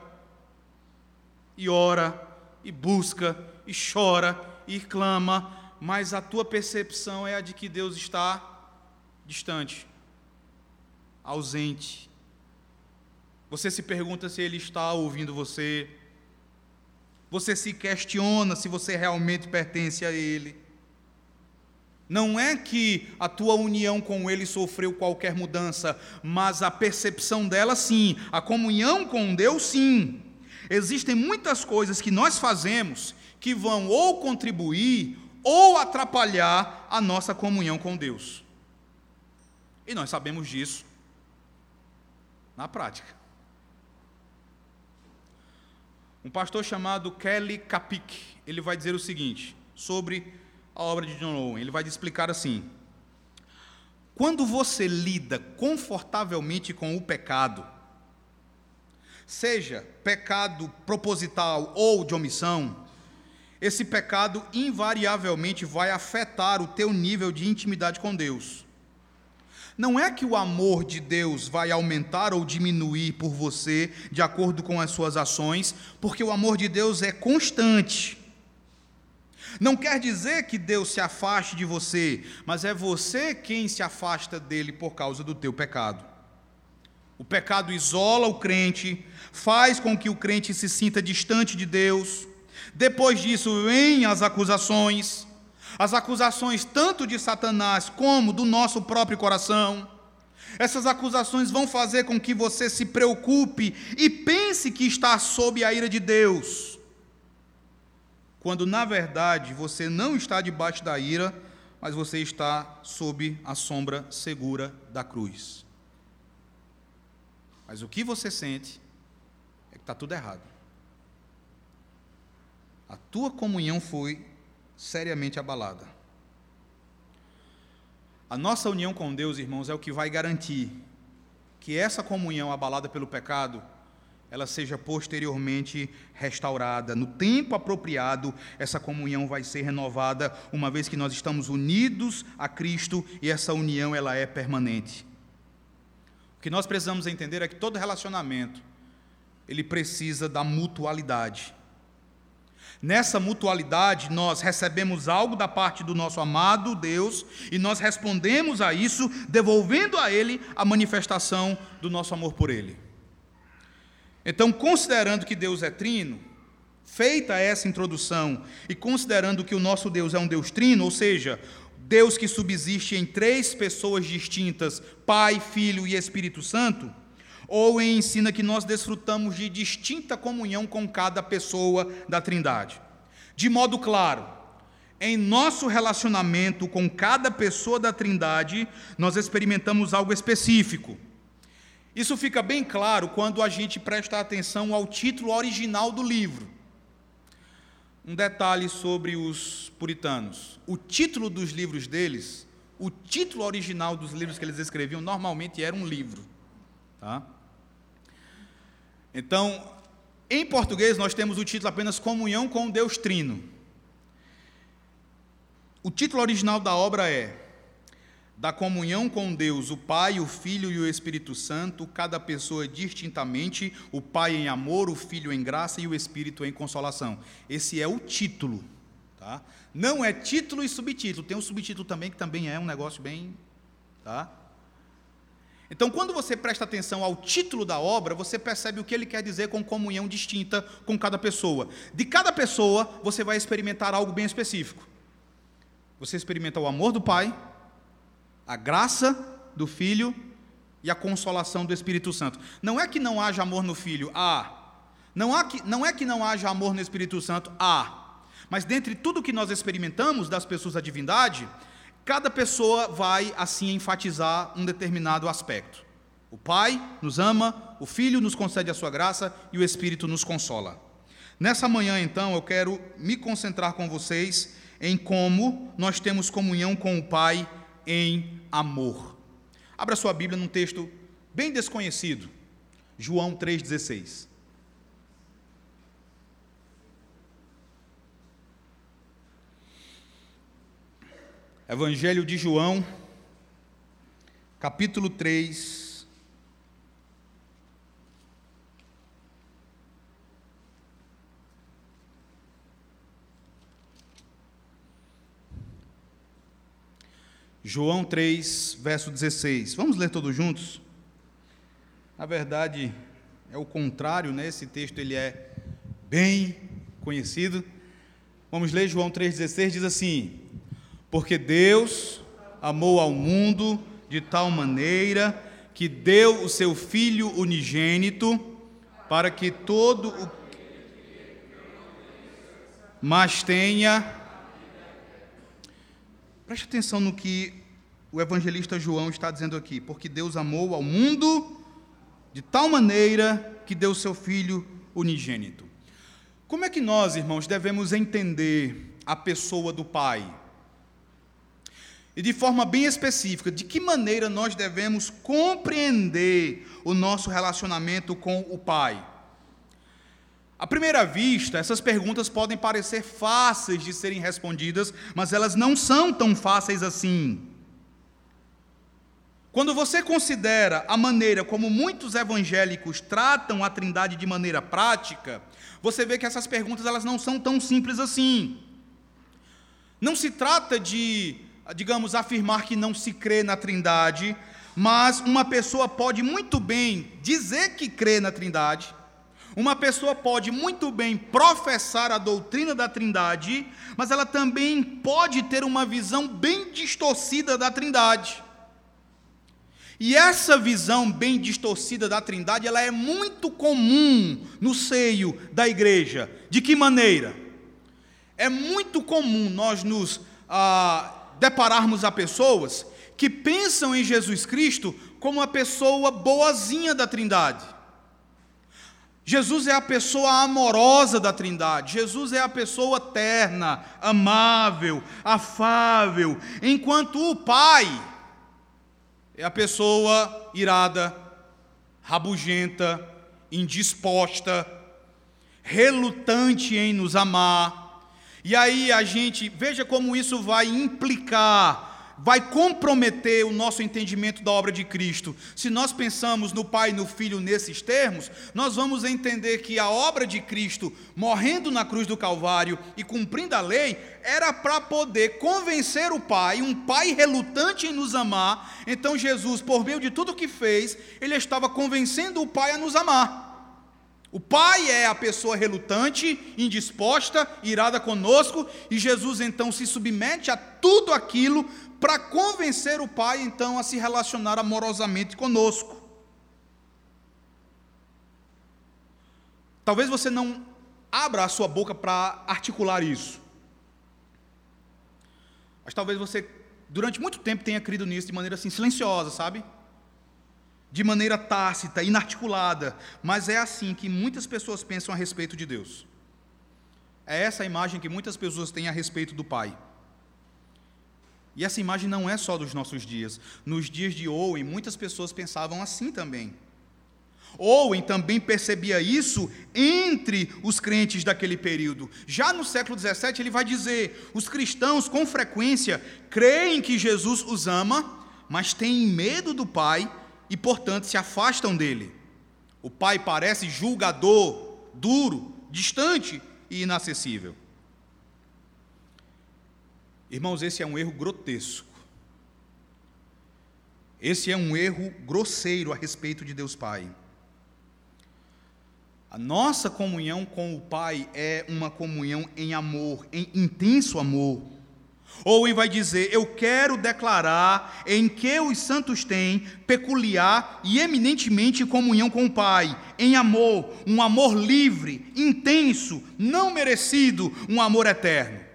Speaker 1: e ora, e busca, e chora, e clama, mas a tua percepção é a de que Deus está distante, ausente. Você se pergunta se Ele está ouvindo você. Você se questiona se você realmente pertence a Ele. Não é que a tua união com Ele sofreu qualquer mudança, mas a percepção dela sim, a comunhão com Deus sim. Existem muitas coisas que nós fazemos que vão ou contribuir ou atrapalhar a nossa comunhão com Deus. E nós sabemos disso. Na prática. Um pastor chamado Kelly Kapik, ele vai dizer o seguinte sobre a obra de John Owen. Ele vai explicar assim: Quando você lida confortavelmente com o pecado, seja pecado proposital ou de omissão, esse pecado invariavelmente vai afetar o teu nível de intimidade com Deus. Não é que o amor de Deus vai aumentar ou diminuir por você de acordo com as suas ações, porque o amor de Deus é constante. Não quer dizer que Deus se afaste de você, mas é você quem se afasta dele por causa do teu pecado. O pecado isola o crente, faz com que o crente se sinta distante de Deus. Depois disso, vêm as acusações, as acusações tanto de Satanás como do nosso próprio coração. Essas acusações vão fazer com que você se preocupe e pense que está sob a ira de Deus quando na verdade você não está debaixo da ira, mas você está sob a sombra segura da cruz. Mas o que você sente está tudo errado. A tua comunhão foi seriamente abalada. A nossa união com Deus, irmãos, é o que vai garantir que essa comunhão abalada pelo pecado ela seja posteriormente restaurada. No tempo apropriado, essa comunhão vai ser renovada, uma vez que nós estamos unidos a Cristo e essa união ela é permanente. O que nós precisamos entender é que todo relacionamento ele precisa da mutualidade. Nessa mutualidade, nós recebemos algo da parte do nosso amado Deus e nós respondemos a isso, devolvendo a Ele a manifestação do nosso amor por Ele. Então, considerando que Deus é trino, feita essa introdução e considerando que o nosso Deus é um Deus trino, ou seja, Deus que subsiste em três pessoas distintas, Pai, Filho e Espírito Santo, ou ensina que nós desfrutamos de distinta comunhão com cada pessoa da Trindade. De modo claro, em nosso relacionamento com cada pessoa da Trindade, nós experimentamos algo específico. Isso fica bem claro quando a gente presta atenção ao título original do livro. Um detalhe sobre os puritanos: o título dos livros deles, o título original dos livros que eles escreviam, normalmente era um livro. Tá? Então, em português, nós temos o título apenas Comunhão com Deus Trino. O título original da obra é da comunhão com Deus, o Pai, o Filho e o Espírito Santo, cada pessoa distintamente, o Pai em amor, o Filho em graça e o Espírito em consolação. Esse é o título, tá? Não é título e subtítulo, tem um subtítulo também que também é um negócio bem, tá? Então, quando você presta atenção ao título da obra, você percebe o que ele quer dizer com comunhão distinta com cada pessoa. De cada pessoa, você vai experimentar algo bem específico. Você experimenta o amor do Pai, a graça do Filho e a consolação do Espírito Santo. Não é que não haja amor no Filho, há. Não, há que, não é que não haja amor no Espírito Santo, há. Mas dentre tudo que nós experimentamos das pessoas da divindade, cada pessoa vai assim enfatizar um determinado aspecto. O Pai nos ama, o Filho nos concede a sua graça e o Espírito nos consola. Nessa manhã, então, eu quero me concentrar com vocês em como nós temos comunhão com o Pai em amor. Abra sua Bíblia num texto bem desconhecido, João 3,16. Evangelho de João, capítulo 3, João 3, verso 16. Vamos ler todos juntos? Na verdade, é o contrário, né? Esse texto ele é bem conhecido. Vamos ler João 3,16, diz assim: Porque Deus amou ao mundo de tal maneira que deu o seu Filho unigênito, para que todo o mas tenha Preste atenção no que o evangelista João está dizendo aqui, porque Deus amou ao mundo de tal maneira que deu seu filho unigênito. Como é que nós, irmãos, devemos entender a pessoa do Pai? E de forma bem específica, de que maneira nós devemos compreender o nosso relacionamento com o Pai? À primeira vista, essas perguntas podem parecer fáceis de serem respondidas, mas elas não são tão fáceis assim. Quando você considera a maneira como muitos evangélicos tratam a Trindade de maneira prática, você vê que essas perguntas elas não são tão simples assim. Não se trata de digamos, afirmar que não se crê na Trindade, mas uma pessoa pode muito bem dizer que crê na Trindade, uma pessoa pode muito bem professar a doutrina da Trindade, mas ela também pode ter uma visão bem distorcida da Trindade. E essa visão bem distorcida da Trindade, ela é muito comum no seio da igreja. De que maneira? É muito comum nós nos ah, depararmos a pessoas que pensam em Jesus Cristo como a pessoa boazinha da Trindade. Jesus é a pessoa amorosa da Trindade, Jesus é a pessoa terna, amável, afável, enquanto o Pai é a pessoa irada, rabugenta, indisposta, relutante em nos amar, e aí a gente, veja como isso vai implicar, vai comprometer o nosso entendimento da obra de Cristo. Se nós pensamos no Pai e no Filho nesses termos, nós vamos entender que a obra de Cristo, morrendo na cruz do Calvário e cumprindo a lei, era para poder convencer o Pai, um Pai relutante em nos amar. Então Jesus, por meio de tudo que fez, ele estava convencendo o Pai a nos amar. O pai é a pessoa relutante, indisposta, irada conosco, e Jesus então se submete a tudo aquilo para convencer o pai então a se relacionar amorosamente conosco. Talvez você não abra a sua boca para articular isso. Mas talvez você, durante muito tempo, tenha crido nisso de maneira assim silenciosa, sabe? De maneira tácita, inarticulada, mas é assim que muitas pessoas pensam a respeito de Deus. É essa a imagem que muitas pessoas têm a respeito do Pai. E essa imagem não é só dos nossos dias. Nos dias de Owen, muitas pessoas pensavam assim também. Owen também percebia isso entre os crentes daquele período. Já no século XVII, ele vai dizer: os cristãos, com frequência, creem que Jesus os ama, mas têm medo do Pai e, portanto, se afastam dele. O pai parece julgador, duro, distante e inacessível. Irmãos, esse é um erro grotesco. Esse é um erro grosseiro a respeito de Deus Pai. A nossa comunhão com o Pai é uma comunhão em amor, em intenso amor. Owen vai dizer: Eu quero declarar em que os santos têm peculiar e eminentemente comunhão com o Pai, em amor, um amor livre, intenso, não merecido, um amor eterno.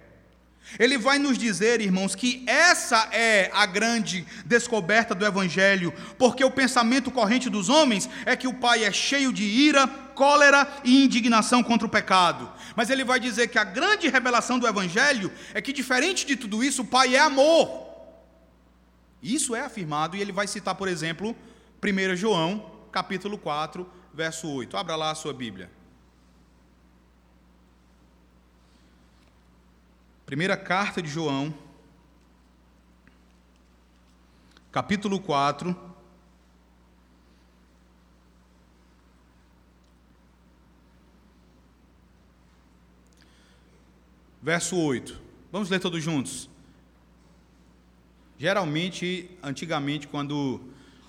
Speaker 1: Ele vai nos dizer, irmãos, que essa é a grande descoberta do Evangelho, porque o pensamento corrente dos homens é que o Pai é cheio de ira, cólera e indignação contra o pecado. Mas ele vai dizer que a grande revelação do Evangelho é que, diferente de tudo isso, o Pai é amor. Isso é afirmado, e ele vai citar, por exemplo, 1 João, capítulo 4, verso 8. Abra lá a sua Bíblia. Primeira carta de João, capítulo 4. Verso 8. Vamos ler todos juntos. Geralmente, antigamente, quando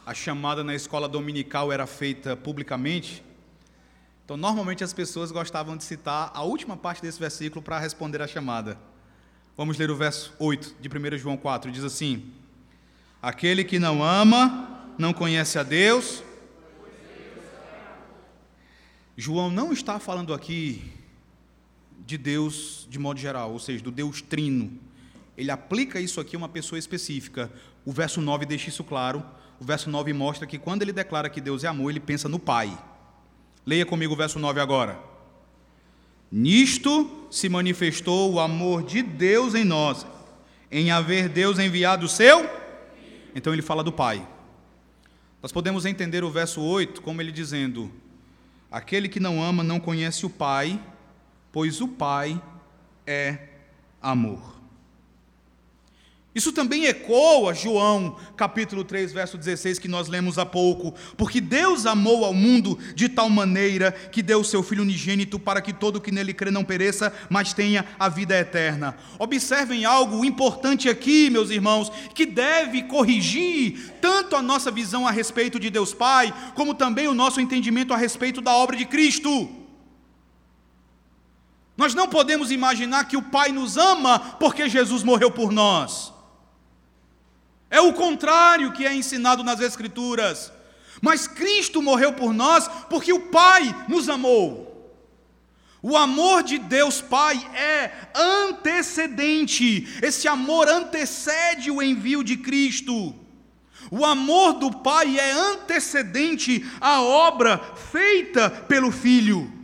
Speaker 1: a chamada na escola dominical era feita publicamente, então normalmente as pessoas gostavam de citar a última parte desse versículo para responder a chamada. Vamos ler o verso 8 de 1 João 4, diz assim: Aquele que não ama, não conhece a Deus. João não está falando aqui de Deus de modo geral, ou seja, do Deus trino. Ele aplica isso aqui a uma pessoa específica. O verso 9 deixa isso claro. o verso 9 mostra que quando ele declara que Deus é amor, ele pensa no Pai. Leia comigo o verso 9 agora. Nisto se manifestou o amor de Deus em nós, em haver Deus enviado o seu. Então ele fala do Pai. Nós podemos entender o verso 8 como ele dizendo: Aquele que não ama não conhece o Pai, pois o Pai é amor. Isso também ecoa João capítulo 3, verso 16, que nós lemos há pouco. Porque Deus amou ao mundo de tal maneira que deu o seu Filho unigênito para que todo que nele crê não pereça, mas tenha a vida eterna. Observem algo importante aqui, meus irmãos, que deve corrigir tanto a nossa visão a respeito de Deus Pai, como também o nosso entendimento a respeito da obra de Cristo. Nós não podemos imaginar que o Pai nos ama porque Jesus morreu por nós. É o contrário que é ensinado nas Escrituras. Mas Cristo morreu por nós porque o Pai nos amou. O amor de Deus Pai é antecedente, esse amor antecede o envio de Cristo. O amor do Pai é antecedente à obra feita pelo Filho.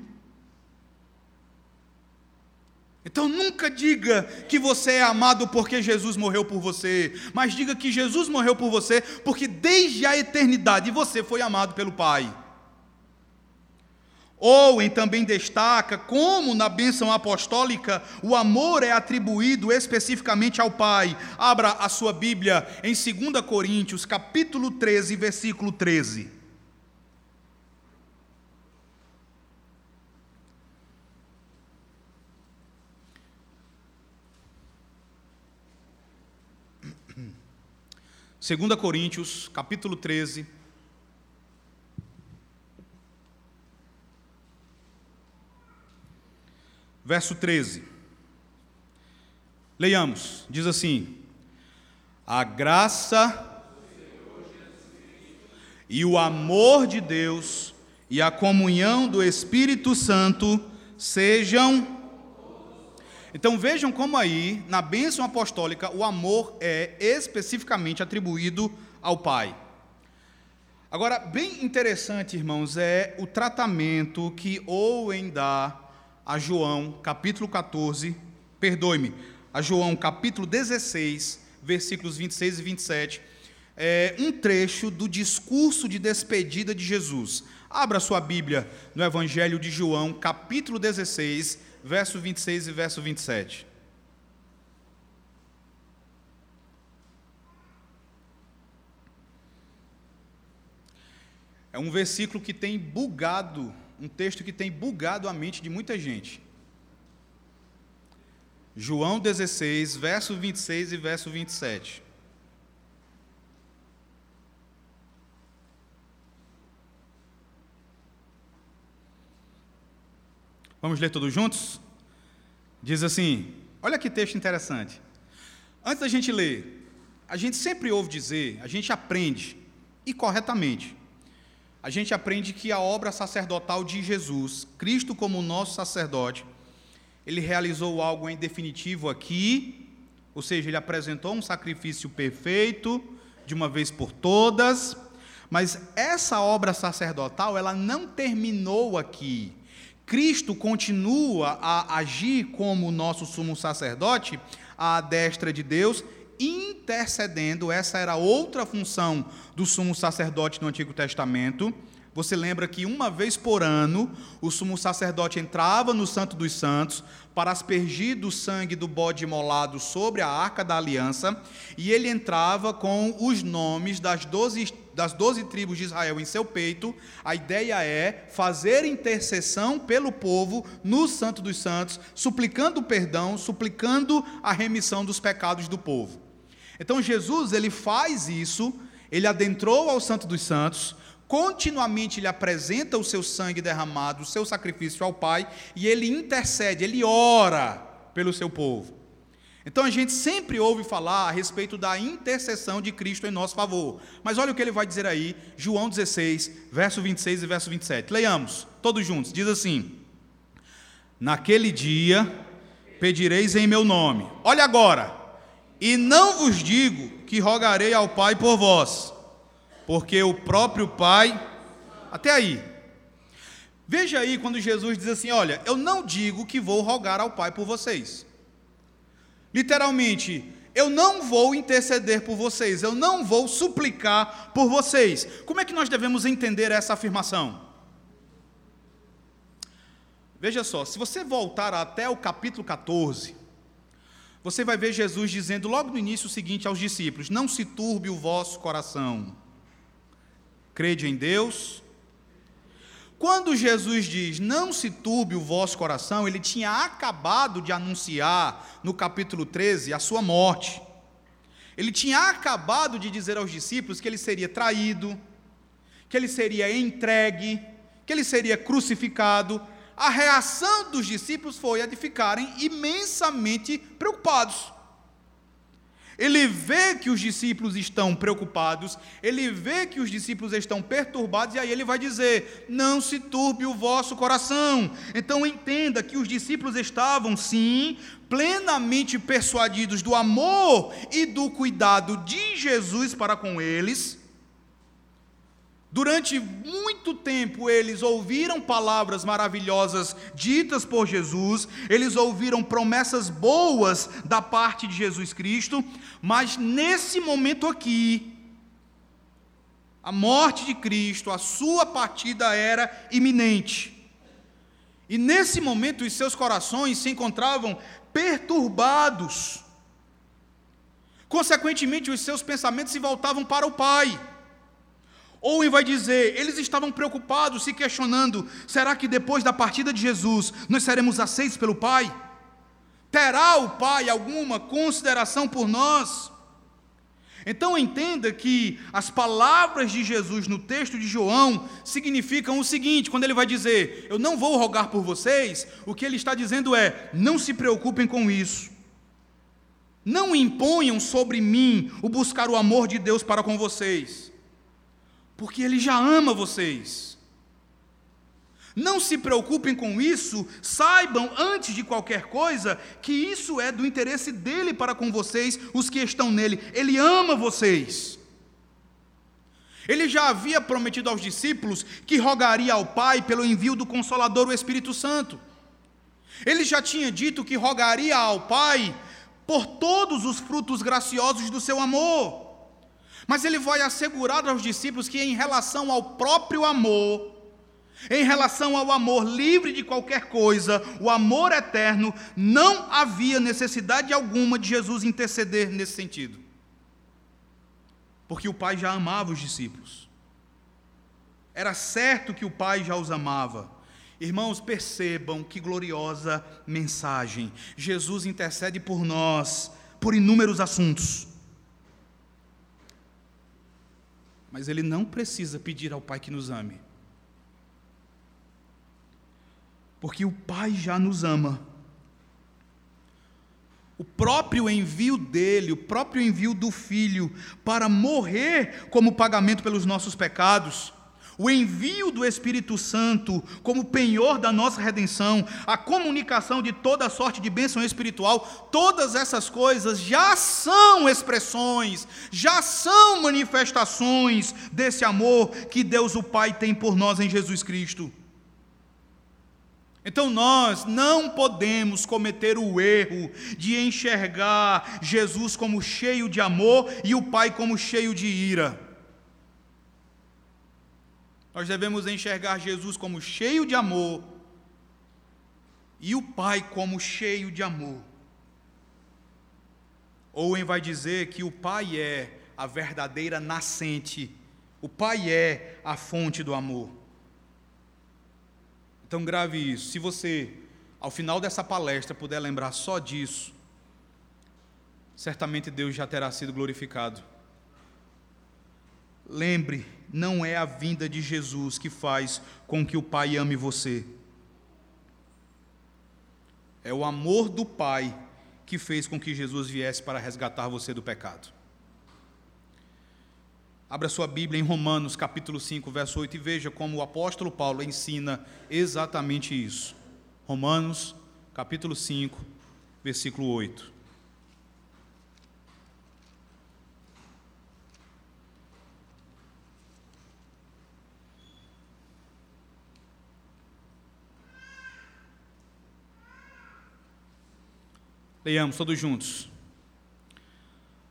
Speaker 1: Então nunca diga que você é amado porque Jesus morreu por você, mas diga que Jesus morreu por você porque desde a eternidade você foi amado pelo Pai. Owen também destaca como na bênção apostólica o amor é atribuído especificamente ao Pai. Abra a sua Bíblia em 2 Coríntios, capítulo 13, versículo 13. Segunda Coríntios, capítulo 13, verso 13. Leiamos, diz assim: A graça e o amor de Deus e a comunhão do Espírito Santo sejam então vejam como aí, na bênção apostólica, o amor é especificamente atribuído ao Pai. Agora, bem interessante, irmãos, é o tratamento que Owen dá a João, capítulo 14, perdoe-me, a João, capítulo 16, versículos 26 e 27, é um trecho do discurso de despedida de Jesus. Abra sua Bíblia no Evangelho de João, capítulo 16, verso 26 e verso 27. É um versículo que tem bugado, um texto que tem bugado a mente de muita gente. João 16, verso 26 e verso 27. Vamos ler todos juntos? Diz assim: olha que texto interessante. Antes da gente ler, a gente sempre ouve dizer, a gente aprende, e corretamente, a gente aprende que a obra sacerdotal de Jesus, Cristo como nosso sacerdote, ele realizou algo em definitivo aqui, ou seja, ele apresentou um sacrifício perfeito, de uma vez por todas, mas essa obra sacerdotal, ela não terminou aqui. Cristo continua a agir como nosso sumo sacerdote à destra de Deus, intercedendo, essa era outra função do sumo sacerdote no Antigo Testamento. Você lembra que uma vez por ano o sumo sacerdote entrava no Santo dos Santos para aspergir do sangue do bode imolado sobre a arca da aliança, e ele entrava com os nomes das doze das doze tribos de Israel em seu peito, a ideia é fazer intercessão pelo povo no Santo dos Santos, suplicando perdão, suplicando a remissão dos pecados do povo. Então Jesus, ele faz isso, ele adentrou ao Santo dos Santos, continuamente ele apresenta o seu sangue derramado, o seu sacrifício ao Pai, e ele intercede, ele ora pelo seu povo. Então a gente sempre ouve falar a respeito da intercessão de Cristo em nosso favor. Mas olha o que ele vai dizer aí, João 16, verso 26 e verso 27. Leiamos, todos juntos. Diz assim: Naquele dia pedireis em meu nome. Olha agora. E não vos digo que rogarei ao Pai por vós, Porque o próprio Pai. Até aí. Veja aí quando Jesus diz assim: Olha, eu não digo que vou rogar ao Pai por vocês. Literalmente, eu não vou interceder por vocês, eu não vou suplicar por vocês. Como é que nós devemos entender essa afirmação? Veja só, se você voltar até o capítulo 14, você vai ver Jesus dizendo logo no início o seguinte aos discípulos: Não se turbe o vosso coração, crede em Deus. Quando Jesus diz não se turbe o vosso coração, ele tinha acabado de anunciar no capítulo 13 a sua morte. Ele tinha acabado de dizer aos discípulos que ele seria traído, que ele seria entregue, que ele seria crucificado a reação dos discípulos foi a de ficarem imensamente preocupados. Ele vê que os discípulos estão preocupados, ele vê que os discípulos estão perturbados, e aí ele vai dizer: Não se turbe o vosso coração. Então entenda que os discípulos estavam, sim, plenamente persuadidos do amor e do cuidado de Jesus para com eles Durante muito tempo eles ouviram palavras maravilhosas ditas por Jesus, eles ouviram promessas boas da parte de Jesus Cristo, mas nesse momento aqui, a morte de Cristo, a sua partida era iminente. E nesse momento os seus corações se encontravam perturbados. Consequentemente, os seus pensamentos se voltavam para o Pai. Owen vai dizer: eles estavam preocupados, se questionando: será que depois da partida de Jesus nós seremos aceitos pelo Pai? Terá o Pai alguma consideração por nós? Então entenda que as palavras de Jesus no texto de João significam o seguinte: quando ele vai dizer, Eu não vou rogar por vocês, o que ele está dizendo é: não se preocupem com isso. Não imponham sobre mim o buscar o amor de Deus para com vocês porque Ele já ama vocês. Não se preocupem com isso, saibam antes de qualquer coisa que isso é do interesse dele para com vocês, os que estão nele. Ele ama vocês. Ele já havia prometido aos discípulos que rogaria ao Pai pelo envio do Consolador, o Espírito Santo. Ele já tinha dito que rogaria ao Pai por todos os frutos graciosos do seu amor. Mas ele vai assegurar aos discípulos que, em relação ao próprio amor, em relação ao amor livre de qualquer coisa, o amor eterno, não havia necessidade alguma de Jesus interceder nesse sentido. Porque o Pai já amava os discípulos. Era certo que o Pai já os amava. Irmãos, percebam que gloriosa mensagem. Jesus intercede por nós, por inúmeros assuntos. Mas ele não precisa pedir ao Pai que nos ame. Porque o Pai já nos ama. O próprio envio dele, o próprio envio do Filho para morrer como pagamento pelos nossos pecados, o envio do Espírito Santo como penhor da nossa redenção, a comunicação de toda sorte de bênção espiritual, todas essas coisas já são expressões, já são manifestações desse amor que Deus o Pai tem por nós em Jesus Cristo. Então nós não podemos cometer o erro de enxergar Jesus como cheio de amor e o Pai como cheio de ira. Nós devemos enxergar Jesus como cheio de amor e o Pai como cheio de amor. Owen vai dizer que o Pai é a verdadeira nascente, o Pai é a fonte do amor. Então grave isso. Se você, ao final dessa palestra, puder lembrar só disso, certamente Deus já terá sido glorificado. Lembre, não é a vinda de Jesus que faz com que o Pai ame você. É o amor do Pai que fez com que Jesus viesse para resgatar você do pecado. Abra sua Bíblia em Romanos, capítulo 5, verso 8 e veja como o apóstolo Paulo ensina exatamente isso. Romanos, capítulo 5, versículo 8. Leiamos todos juntos.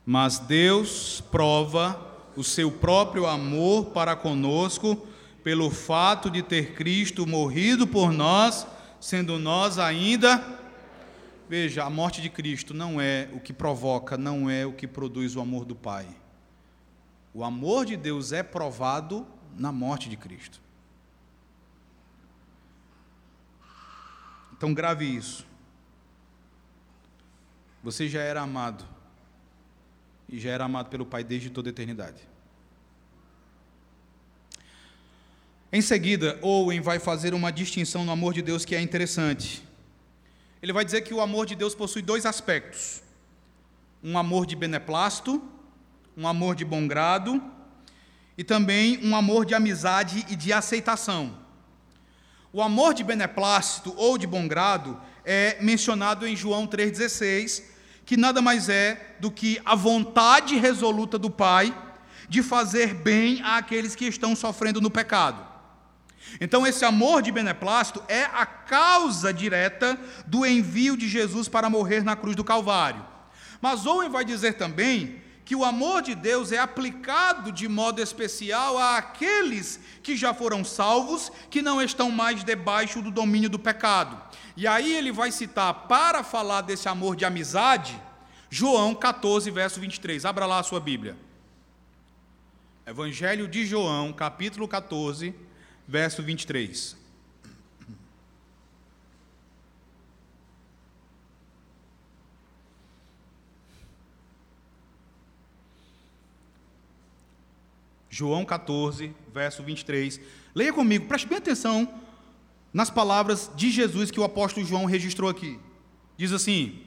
Speaker 1: Mas Deus prova o seu próprio amor para conosco pelo fato de ter Cristo morrido por nós, sendo nós ainda. Veja, a morte de Cristo não é o que provoca, não é o que produz o amor do Pai. O amor de Deus é provado na morte de Cristo. Então grave isso. Você já era amado. E já era amado pelo Pai desde toda a eternidade. Em seguida, Owen vai fazer uma distinção no amor de Deus que é interessante. Ele vai dizer que o amor de Deus possui dois aspectos: um amor de beneplácito, um amor de bom grado, e também um amor de amizade e de aceitação. O amor de beneplácito ou de bom grado é mencionado em João 3,16 que nada mais é do que a vontade resoluta do Pai de fazer bem àqueles que estão sofrendo no pecado. Então, esse amor de beneplácito é a causa direta do envio de Jesus para morrer na cruz do Calvário. Mas Owen vai dizer também que o amor de Deus é aplicado de modo especial àqueles que já foram salvos, que não estão mais debaixo do domínio do pecado. E aí ele vai citar, para falar desse amor de amizade, João 14, verso 23. Abra lá a sua Bíblia. Evangelho de João, capítulo 14, verso 23. João 14, verso 23. Leia comigo, preste bem atenção nas palavras de Jesus que o apóstolo João registrou aqui. Diz assim: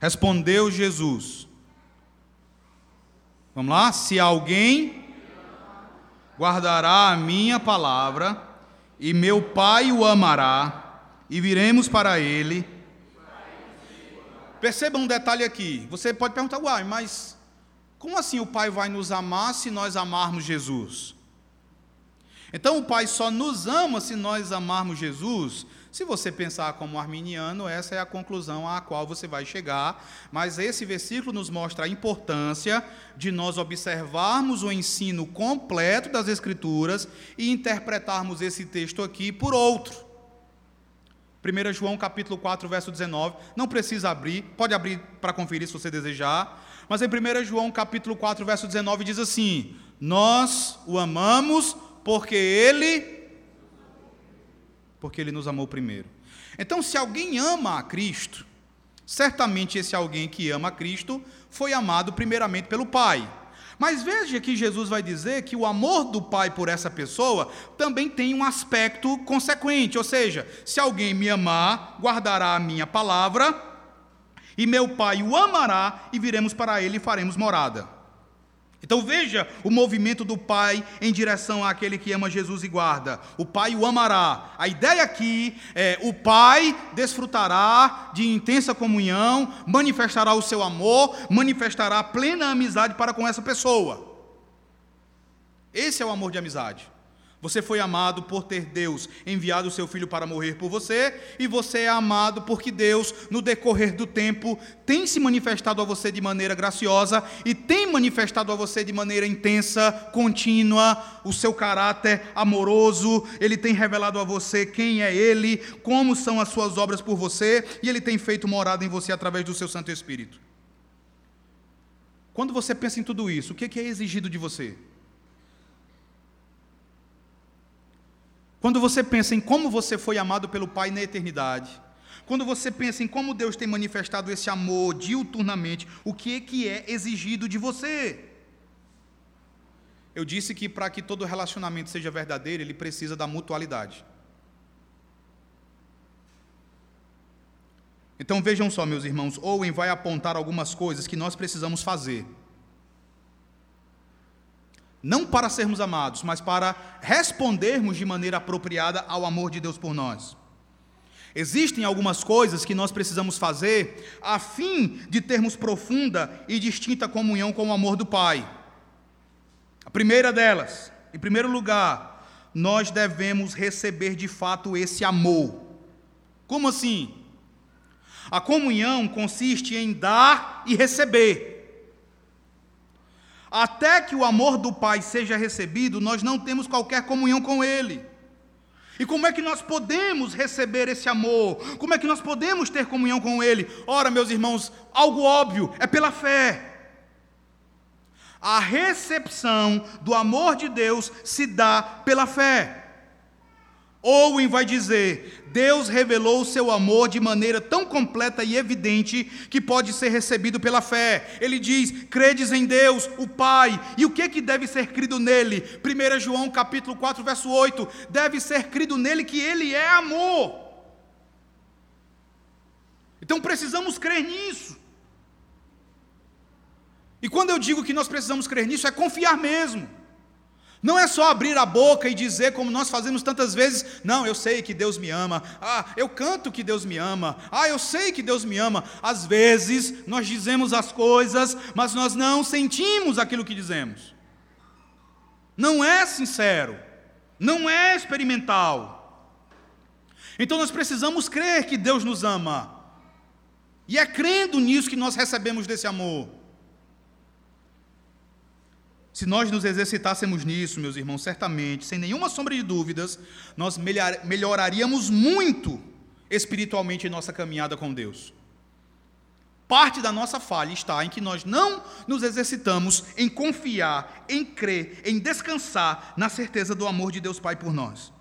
Speaker 1: Respondeu Jesus. Vamos lá? Se alguém guardará a minha palavra, e meu Pai o amará, e viremos para ele. Perceba um detalhe aqui. Você pode perguntar, uai, mas como assim o Pai vai nos amar se nós amarmos Jesus? Então o Pai só nos ama se nós amarmos Jesus? Se você pensar como arminiano, essa é a conclusão à qual você vai chegar, mas esse versículo nos mostra a importância de nós observarmos o ensino completo das Escrituras e interpretarmos esse texto aqui por outro. 1 João capítulo 4, verso 19, não precisa abrir, pode abrir para conferir se você desejar. Mas em 1 João capítulo 4, verso 19 diz assim: Nós o amamos porque ele porque ele nos amou primeiro. Então, se alguém ama a Cristo, certamente esse alguém que ama a Cristo foi amado primeiramente pelo Pai. Mas veja que Jesus vai dizer que o amor do Pai por essa pessoa também tem um aspecto consequente, ou seja, se alguém me amar, guardará a minha palavra, e meu Pai o amará, e viremos para ele e faremos morada. Então veja o movimento do Pai em direção àquele que ama Jesus e guarda. O Pai o amará. A ideia aqui é: o Pai desfrutará de intensa comunhão, manifestará o seu amor, manifestará plena amizade para com essa pessoa. Esse é o amor de amizade. Você foi amado por ter Deus enviado o seu filho para morrer por você, e você é amado porque Deus, no decorrer do tempo, tem se manifestado a você de maneira graciosa e tem manifestado a você de maneira intensa, contínua, o seu caráter amoroso, ele tem revelado a você quem é ele, como são as suas obras por você, e ele tem feito morada em você através do seu Santo Espírito. Quando você pensa em tudo isso, o que é exigido de você? Quando você pensa em como você foi amado pelo Pai na eternidade, quando você pensa em como Deus tem manifestado esse amor diuturnamente, o que é que é exigido de você? Eu disse que para que todo relacionamento seja verdadeiro, ele precisa da mutualidade. Então vejam só, meus irmãos, Owen vai apontar algumas coisas que nós precisamos fazer não para sermos amados, mas para respondermos de maneira apropriada ao amor de Deus por nós. Existem algumas coisas que nós precisamos fazer a fim de termos profunda e distinta comunhão com o amor do Pai. A primeira delas, em primeiro lugar, nós devemos receber de fato esse amor. Como assim? A comunhão consiste em dar e receber. Até que o amor do Pai seja recebido, nós não temos qualquer comunhão com Ele. E como é que nós podemos receber esse amor? Como é que nós podemos ter comunhão com Ele? Ora, meus irmãos, algo óbvio, é pela fé. A recepção do amor de Deus se dá pela fé. Owen vai dizer: Deus revelou o seu amor de maneira tão completa e evidente que pode ser recebido pela fé. Ele diz: credes em Deus, o Pai. E o que que deve ser crido nele? 1 João capítulo 4, verso 8: deve ser crido nele que ele é amor. Então precisamos crer nisso. E quando eu digo que nós precisamos crer nisso, é confiar mesmo. Não é só abrir a boca e dizer, como nós fazemos tantas vezes, não, eu sei que Deus me ama, ah, eu canto que Deus me ama, ah, eu sei que Deus me ama. Às vezes nós dizemos as coisas, mas nós não sentimos aquilo que dizemos. Não é sincero, não é experimental. Então nós precisamos crer que Deus nos ama, e é crendo nisso que nós recebemos desse amor. Se nós nos exercitássemos nisso, meus irmãos, certamente, sem nenhuma sombra de dúvidas, nós melhoraríamos muito espiritualmente em nossa caminhada com Deus. Parte da nossa falha está em que nós não nos exercitamos em confiar, em crer, em descansar na certeza do amor de Deus Pai por nós.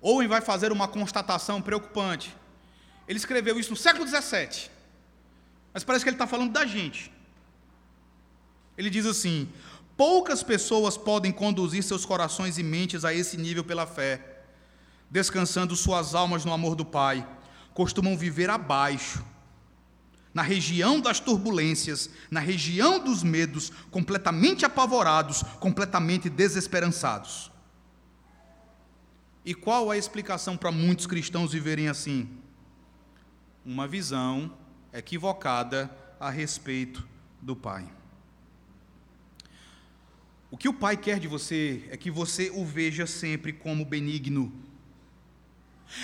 Speaker 1: Owen vai fazer uma constatação preocupante. Ele escreveu isso no século XVII, mas parece que ele está falando da gente. Ele diz assim: poucas pessoas podem conduzir seus corações e mentes a esse nível pela fé, descansando suas almas no amor do Pai. Costumam viver abaixo, na região das turbulências, na região dos medos, completamente apavorados, completamente desesperançados. E qual a explicação para muitos cristãos viverem assim? Uma visão equivocada a respeito do Pai. O que o Pai quer de você é que você o veja sempre como benigno,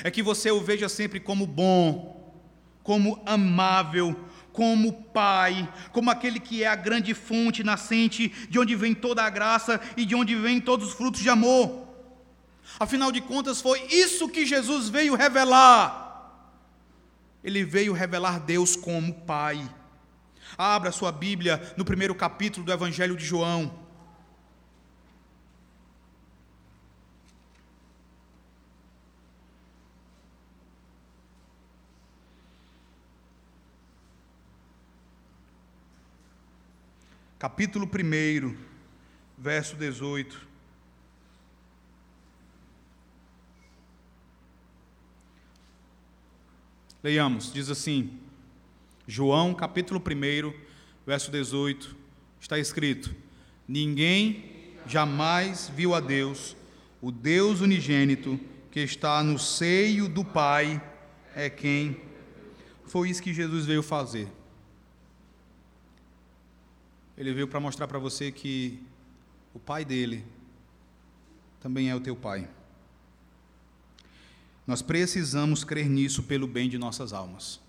Speaker 1: é que você o veja sempre como bom, como amável, como Pai, como aquele que é a grande fonte nascente, de onde vem toda a graça e de onde vem todos os frutos de amor. Afinal de contas, foi isso que Jesus veio revelar. Ele veio revelar Deus como Pai. Abra sua Bíblia no primeiro capítulo do Evangelho de João. Capítulo 1, verso 18. Leiamos, diz assim, João capítulo 1, verso 18, está escrito: Ninguém jamais viu a Deus, o Deus unigênito que está no seio do Pai é quem. Foi isso que Jesus veio fazer. Ele veio para mostrar para você que o pai dele também é o teu pai. Nós precisamos crer nisso pelo bem de nossas almas.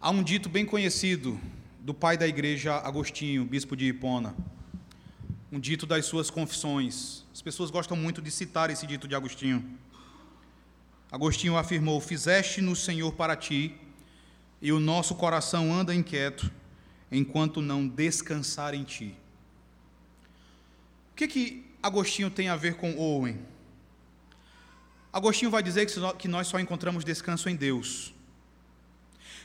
Speaker 1: Há um dito bem conhecido do pai da igreja Agostinho, bispo de Hipona. Um dito das suas confissões. As pessoas gostam muito de citar esse dito de Agostinho. Agostinho afirmou: Fizeste no Senhor para ti e o nosso coração anda inquieto enquanto não descansar em ti. O que que Agostinho tem a ver com Owen? Agostinho vai dizer que nós só encontramos descanso em Deus.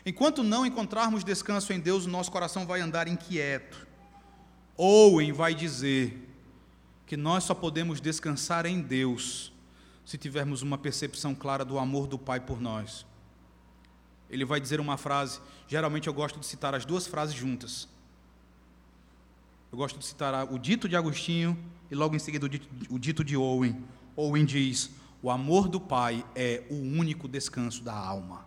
Speaker 1: Enquanto não encontrarmos descanso em Deus, o nosso coração vai andar inquieto. Owen vai dizer que nós só podemos descansar em Deus se tivermos uma percepção clara do amor do Pai por nós. Ele vai dizer uma frase, geralmente eu gosto de citar as duas frases juntas. Eu gosto de citar o dito de Agostinho e logo em seguida o dito, de Owen. Owen diz: O amor do Pai é o único descanso da alma.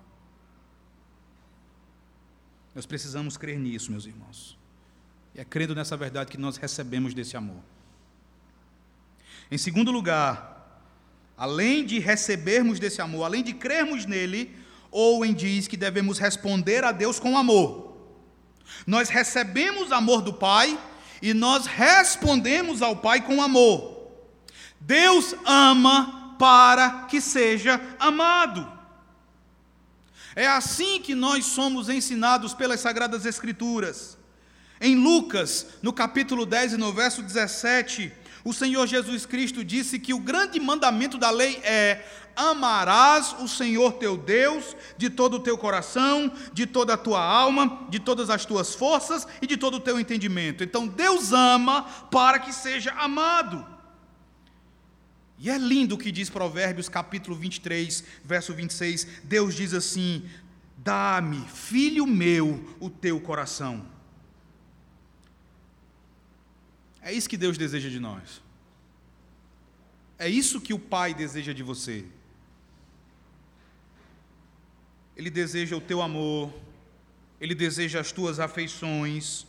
Speaker 1: Nós precisamos crer nisso, meus irmãos. E é crendo nessa verdade que nós recebemos desse amor. Em segundo lugar, além de recebermos desse amor, além de crermos nele, Owen diz que devemos responder a Deus com amor. Nós recebemos amor do Pai e nós respondemos ao Pai com amor. Deus ama para que seja amado. É assim que nós somos ensinados pelas Sagradas Escrituras. Em Lucas, no capítulo 10 e no verso 17, o Senhor Jesus Cristo disse que o grande mandamento da lei é: amarás o Senhor teu Deus de todo o teu coração, de toda a tua alma, de todas as tuas forças e de todo o teu entendimento. Então Deus ama para que seja amado. E é lindo o que diz Provérbios capítulo 23, verso 26. Deus diz assim: Dá-me, filho meu, o teu coração. É isso que Deus deseja de nós. É isso que o Pai deseja de você. Ele deseja o teu amor, ele deseja as tuas afeições.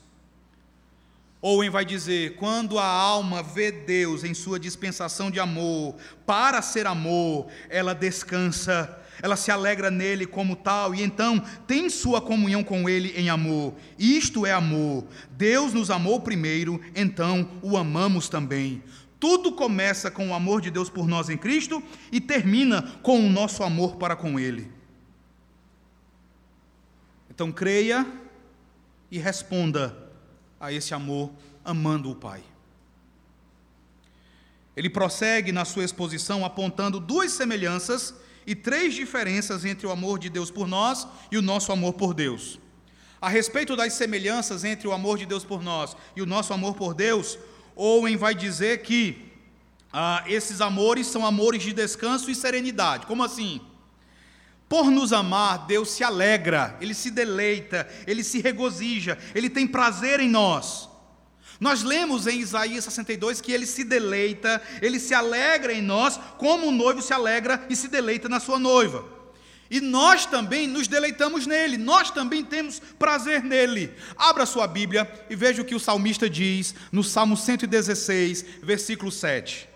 Speaker 1: Owen vai dizer: quando a alma vê Deus em sua dispensação de amor, para ser amor, ela descansa, ela se alegra nele como tal, e então tem sua comunhão com ele em amor. Isto é amor. Deus nos amou primeiro, então o amamos também. Tudo começa com o amor de Deus por nós em Cristo e termina com o nosso amor para com Ele. Então creia e responda a esse amor amando o Pai. Ele prossegue na sua exposição apontando duas semelhanças e três diferenças entre o amor de Deus por nós e o nosso amor por Deus. A respeito das semelhanças entre o amor de Deus por nós e o nosso amor por Deus, Owen vai dizer que ah, esses amores são amores de descanso e serenidade. Como assim? Por nos amar, Deus se alegra, Ele se deleita, Ele se regozija, Ele tem prazer em nós. Nós lemos em Isaías 62 que Ele se deleita, Ele se alegra em nós, como o noivo se alegra e se deleita na sua noiva. E nós também nos deleitamos nele, nós também temos prazer nele. Abra sua Bíblia e veja o que o salmista diz no Salmo 116, versículo 7.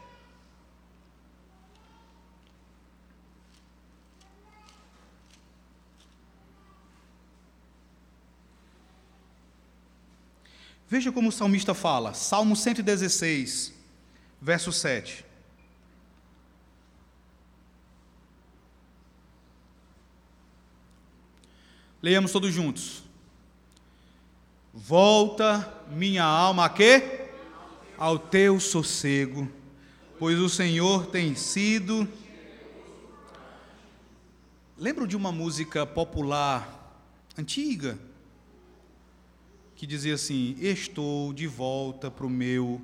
Speaker 1: Veja como o salmista fala, Salmo 116, verso 7. Leiamos todos juntos. Volta minha alma a quê? Ao teu sossego, pois o Senhor tem sido. Lembro de uma música popular antiga que dizia assim: Estou de volta para o meu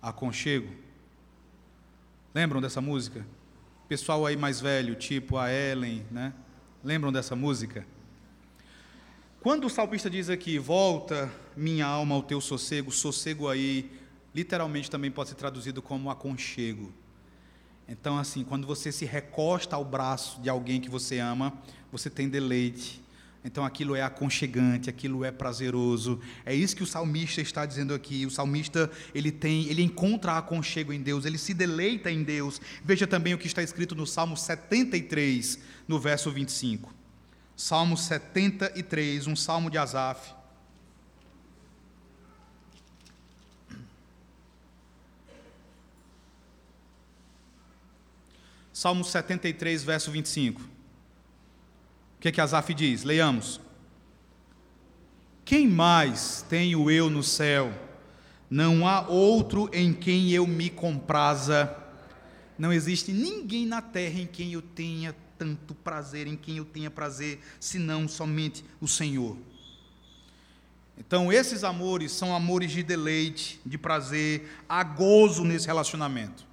Speaker 1: aconchego. Lembram dessa música? Pessoal aí mais velho, tipo a Ellen, né? Lembram dessa música? Quando o salmista diz aqui, volta minha alma ao teu sossego, sossego aí, literalmente também pode ser traduzido como aconchego. Então, assim, quando você se recosta ao braço de alguém que você ama, você tem deleite, então aquilo é aconchegante, aquilo é prazeroso. É isso que o salmista está dizendo aqui. O salmista, ele tem, ele encontra aconchego em Deus, ele se deleita em Deus. Veja também o que está escrito no Salmo 73, no verso 25. Salmo 73, um salmo de Asaf. Salmo 73, verso 25 que, que Asaf diz? Leiamos. Quem mais tenho eu no céu? Não há outro em quem eu me compraza. Não existe ninguém na terra em quem eu tenha tanto prazer, em quem eu tenha prazer, senão somente o Senhor. Então, esses amores são amores de deleite, de prazer, há gozo nesse relacionamento.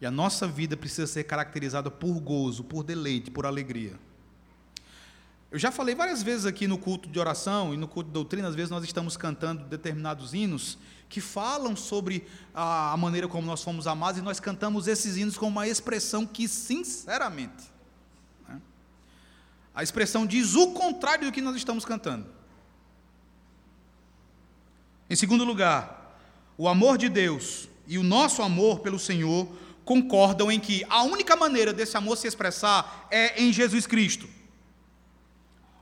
Speaker 1: E a nossa vida precisa ser caracterizada por gozo, por deleite, por alegria. Eu já falei várias vezes aqui no culto de oração e no culto de doutrina, às vezes nós estamos cantando determinados hinos que falam sobre a, maneira como nós fomos amados e nós cantamos esses hinos com uma expressão que, sinceramente, né, a expressão diz o contrário do que nós estamos cantando. Em segundo lugar, o amor de Deus e o nosso amor pelo Senhor concordam em que a única maneira desse amor se expressar é em Jesus Cristo.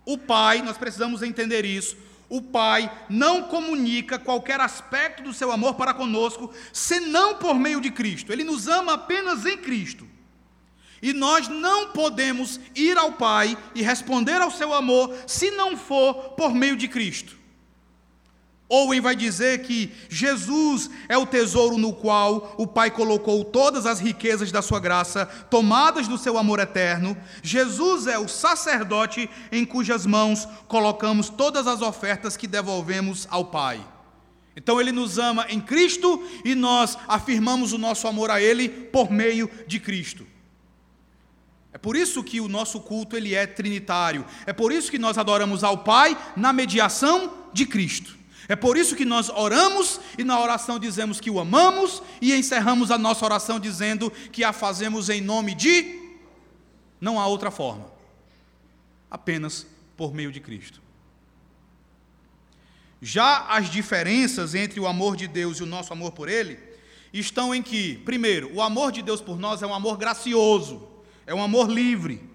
Speaker 1: O Pai, nós precisamos entender isso, o Pai não comunica qualquer aspecto do seu amor para conosco, senão por meio de Cristo. Ele nos ama apenas em Cristo. E nós não podemos ir ao Pai e responder ao seu amor se não for por meio de Cristo. Owen vai dizer que Jesus é o tesouro no qual o Pai colocou todas as riquezas da sua graça, tomadas do seu amor eterno. Jesus é o sacerdote em cujas mãos colocamos todas as ofertas que devolvemos ao Pai. Então ele nos ama em Cristo e nós afirmamos o nosso amor a ele por meio de Cristo. É por isso que o nosso culto ele é trinitário. É por isso que nós adoramos ao Pai na mediação de Cristo. É por isso que nós oramos e na oração dizemos que o amamos e encerramos a nossa oração dizendo que a fazemos em nome de. Não há outra forma, apenas por meio de Cristo. Já as diferenças entre o amor de Deus e o nosso amor por Ele estão em que, primeiro, o amor de Deus por nós é um amor gracioso, é um amor livre.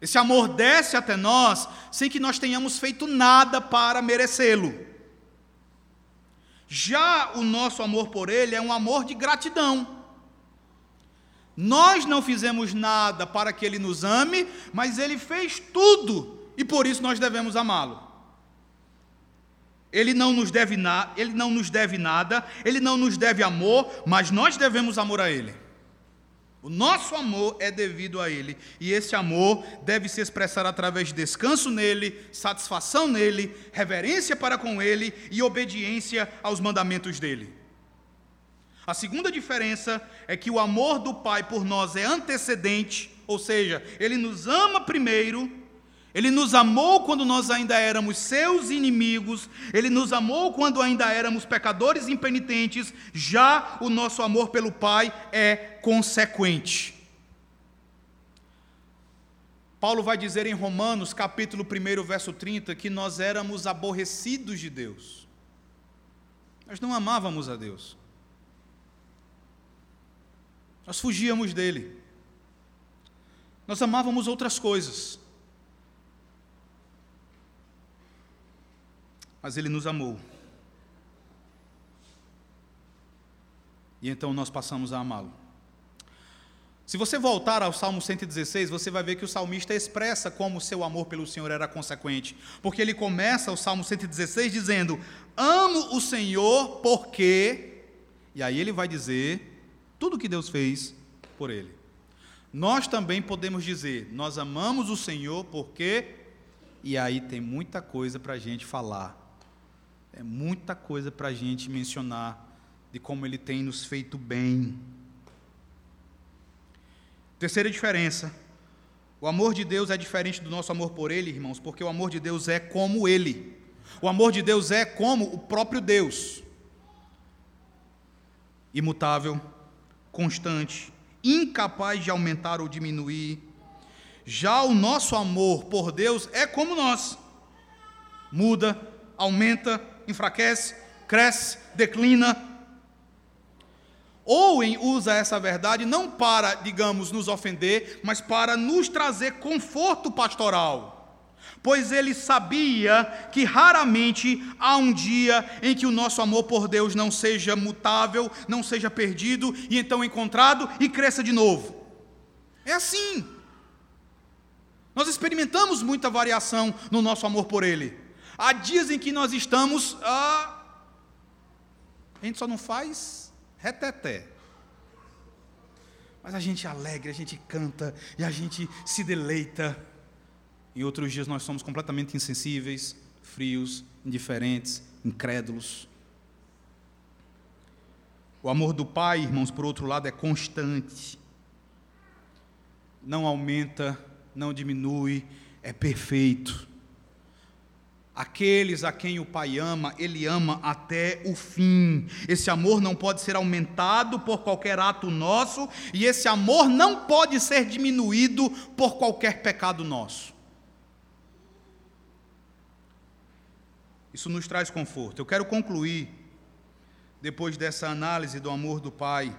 Speaker 1: Esse amor desce até nós sem que nós tenhamos feito nada para merecê-lo. Já o nosso amor por Ele é um amor de gratidão. Nós não fizemos nada para que Ele nos ame, mas Ele fez tudo e por isso nós devemos amá-lo. Ele não nos deve nada, ele não nos deve nada, ele não nos deve amor, mas nós devemos amor a ele. O nosso amor é devido a Ele, e esse amor deve se expressar através de descanso nele, satisfação nele, reverência para com Ele e obediência aos mandamentos dele. A segunda diferença é que o amor do Pai por nós é antecedente, ou seja, Ele nos ama primeiro ele nos amou quando nós ainda éramos seus inimigos, ele nos amou quando ainda éramos pecadores impenitentes, já o nosso amor pelo Pai é consequente. Paulo vai dizer em Romanos, capítulo 1, verso 30, que nós éramos aborrecidos de Deus. Nós não amávamos a Deus. Nós fugíamos dele. Nós amávamos outras coisas. Mas Ele nos amou. E então nós passamos a amá-lo. Se você voltar ao Salmo 116, você vai ver que o salmista expressa como o seu amor pelo Senhor era consequente, porque ele começa o Salmo 116 dizendo: Amo o Senhor porque. E aí ele vai dizer tudo o que Deus fez por ele. Nós também podemos dizer: Nós amamos o Senhor porque. E aí tem muita coisa para a gente falar é muita coisa para a gente mencionar de como ele tem nos feito bem. Terceira diferença: o amor de Deus é diferente do nosso amor por Ele, irmãos, porque o amor de Deus é como Ele. O amor de Deus é como o próprio Deus imutável, constante, incapaz de aumentar ou diminuir. Já o nosso amor por Deus é como nós: muda, aumenta, enfraquece, cresce, declina. Owen usa essa verdade não para, digamos, nos ofender, mas para nos trazer conforto pastoral. Pois ele sabia que raramente há um dia em que o nosso amor por Deus não seja mutável, não seja perdido e então encontrado e cresça de novo. É assim. Nós experimentamos muita variação no nosso amor por Ele. Há dias em que nós estamos. Ah, a gente só não faz reteté. Mas a gente alegre, a gente canta e a gente se deleita. Em outros dias nós somos completamente insensíveis, frios, indiferentes, incrédulos. O amor do Pai, irmãos, por outro lado, é constante. Não aumenta, não diminui, é perfeito. Aqueles a quem o Pai ama, Ele ama até o fim. Esse amor não pode ser aumentado por qualquer ato nosso, e esse amor não pode ser diminuído por qualquer pecado nosso. Isso nos traz conforto. Eu quero concluir, depois dessa análise do amor do Pai,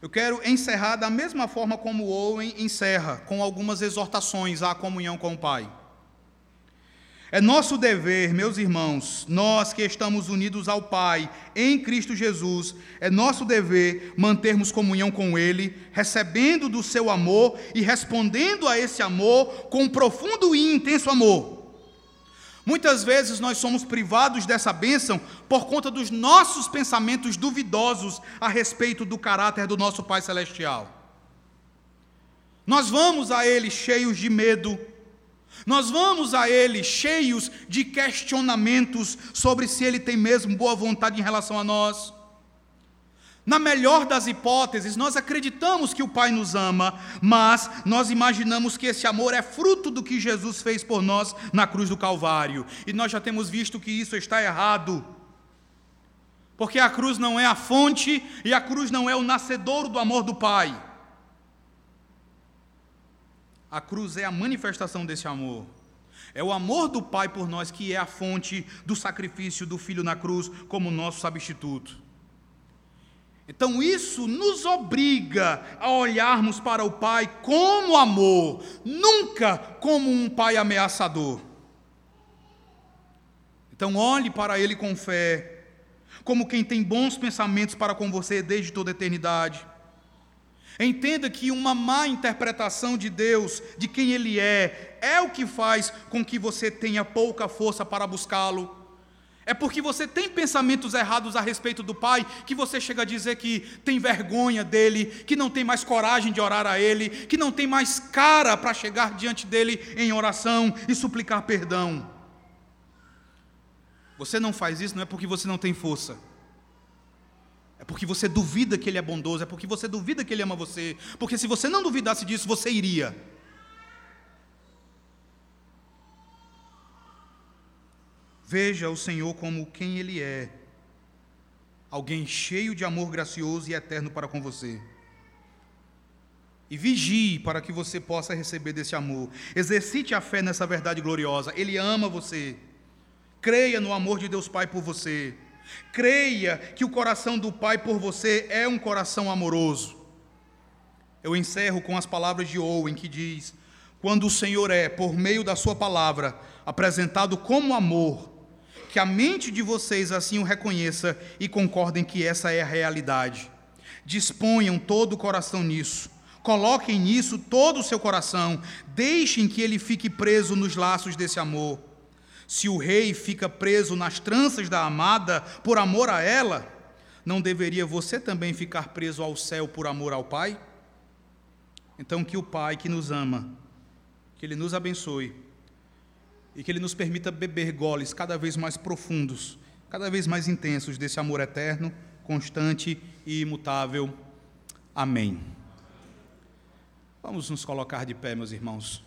Speaker 1: Eu quero encerrar da mesma forma como Owen encerra, com algumas exortações à comunhão com o Pai. É nosso dever, meus irmãos, nós que estamos unidos ao Pai em Cristo Jesus, é nosso dever mantermos comunhão com Ele, recebendo do seu amor e respondendo a esse amor com profundo e intenso amor. Muitas vezes nós somos privados dessa bênção por conta dos nossos pensamentos duvidosos a respeito do caráter do nosso Pai Celestial. Nós vamos a Ele cheios de medo, nós vamos a Ele cheios de questionamentos sobre se Ele tem mesmo boa vontade em relação a nós. Na melhor das hipóteses, nós acreditamos que o Pai nos ama, mas nós imaginamos que esse amor é fruto do que Jesus fez por nós na cruz do Calvário. E nós já temos visto que isso está errado. Porque a cruz não é a fonte e a cruz não é o nascedouro do amor do Pai. A cruz é a manifestação desse amor. É o amor do Pai por nós que é a fonte do sacrifício do Filho na cruz como nosso substituto. Então isso nos obriga a olharmos para o Pai como amor, nunca como um Pai ameaçador. Então olhe para Ele com fé, como quem tem bons pensamentos para com você desde toda a eternidade. Entenda que uma má interpretação de Deus, de quem Ele é, é o que faz com que você tenha pouca força para buscá-lo. É porque você tem pensamentos errados a respeito do Pai que você chega a dizer que tem vergonha dele, que não tem mais coragem de orar a Ele, que não tem mais cara para chegar diante dele em oração e suplicar perdão. Você não faz isso não é porque você não tem força. É porque você duvida que Ele é bondoso, é porque você duvida que Ele ama você. Porque se você não duvidasse disso, você iria. Veja o Senhor como quem Ele é. Alguém cheio de amor gracioso e eterno para com você. E vigie para que você possa receber desse amor. Exercite a fé nessa verdade gloriosa. Ele ama você. Creia no amor de Deus Pai por você. Creia que o coração do Pai por você é um coração amoroso. Eu encerro com as palavras de Owen que diz: Quando o Senhor é, por meio da Sua palavra, apresentado como amor, que a mente de vocês assim o reconheça e concordem que essa é a realidade. Disponham todo o coração nisso. Coloquem nisso todo o seu coração. Deixem que ele fique preso nos laços desse amor. Se o rei fica preso nas tranças da amada por amor a ela, não deveria você também ficar preso ao céu por amor ao Pai? Então, que o Pai que nos ama, que Ele nos abençoe e que Ele nos permita beber goles cada vez mais profundos, cada vez mais intensos desse amor eterno, constante e imutável. Amém. Vamos nos colocar de pé, meus irmãos.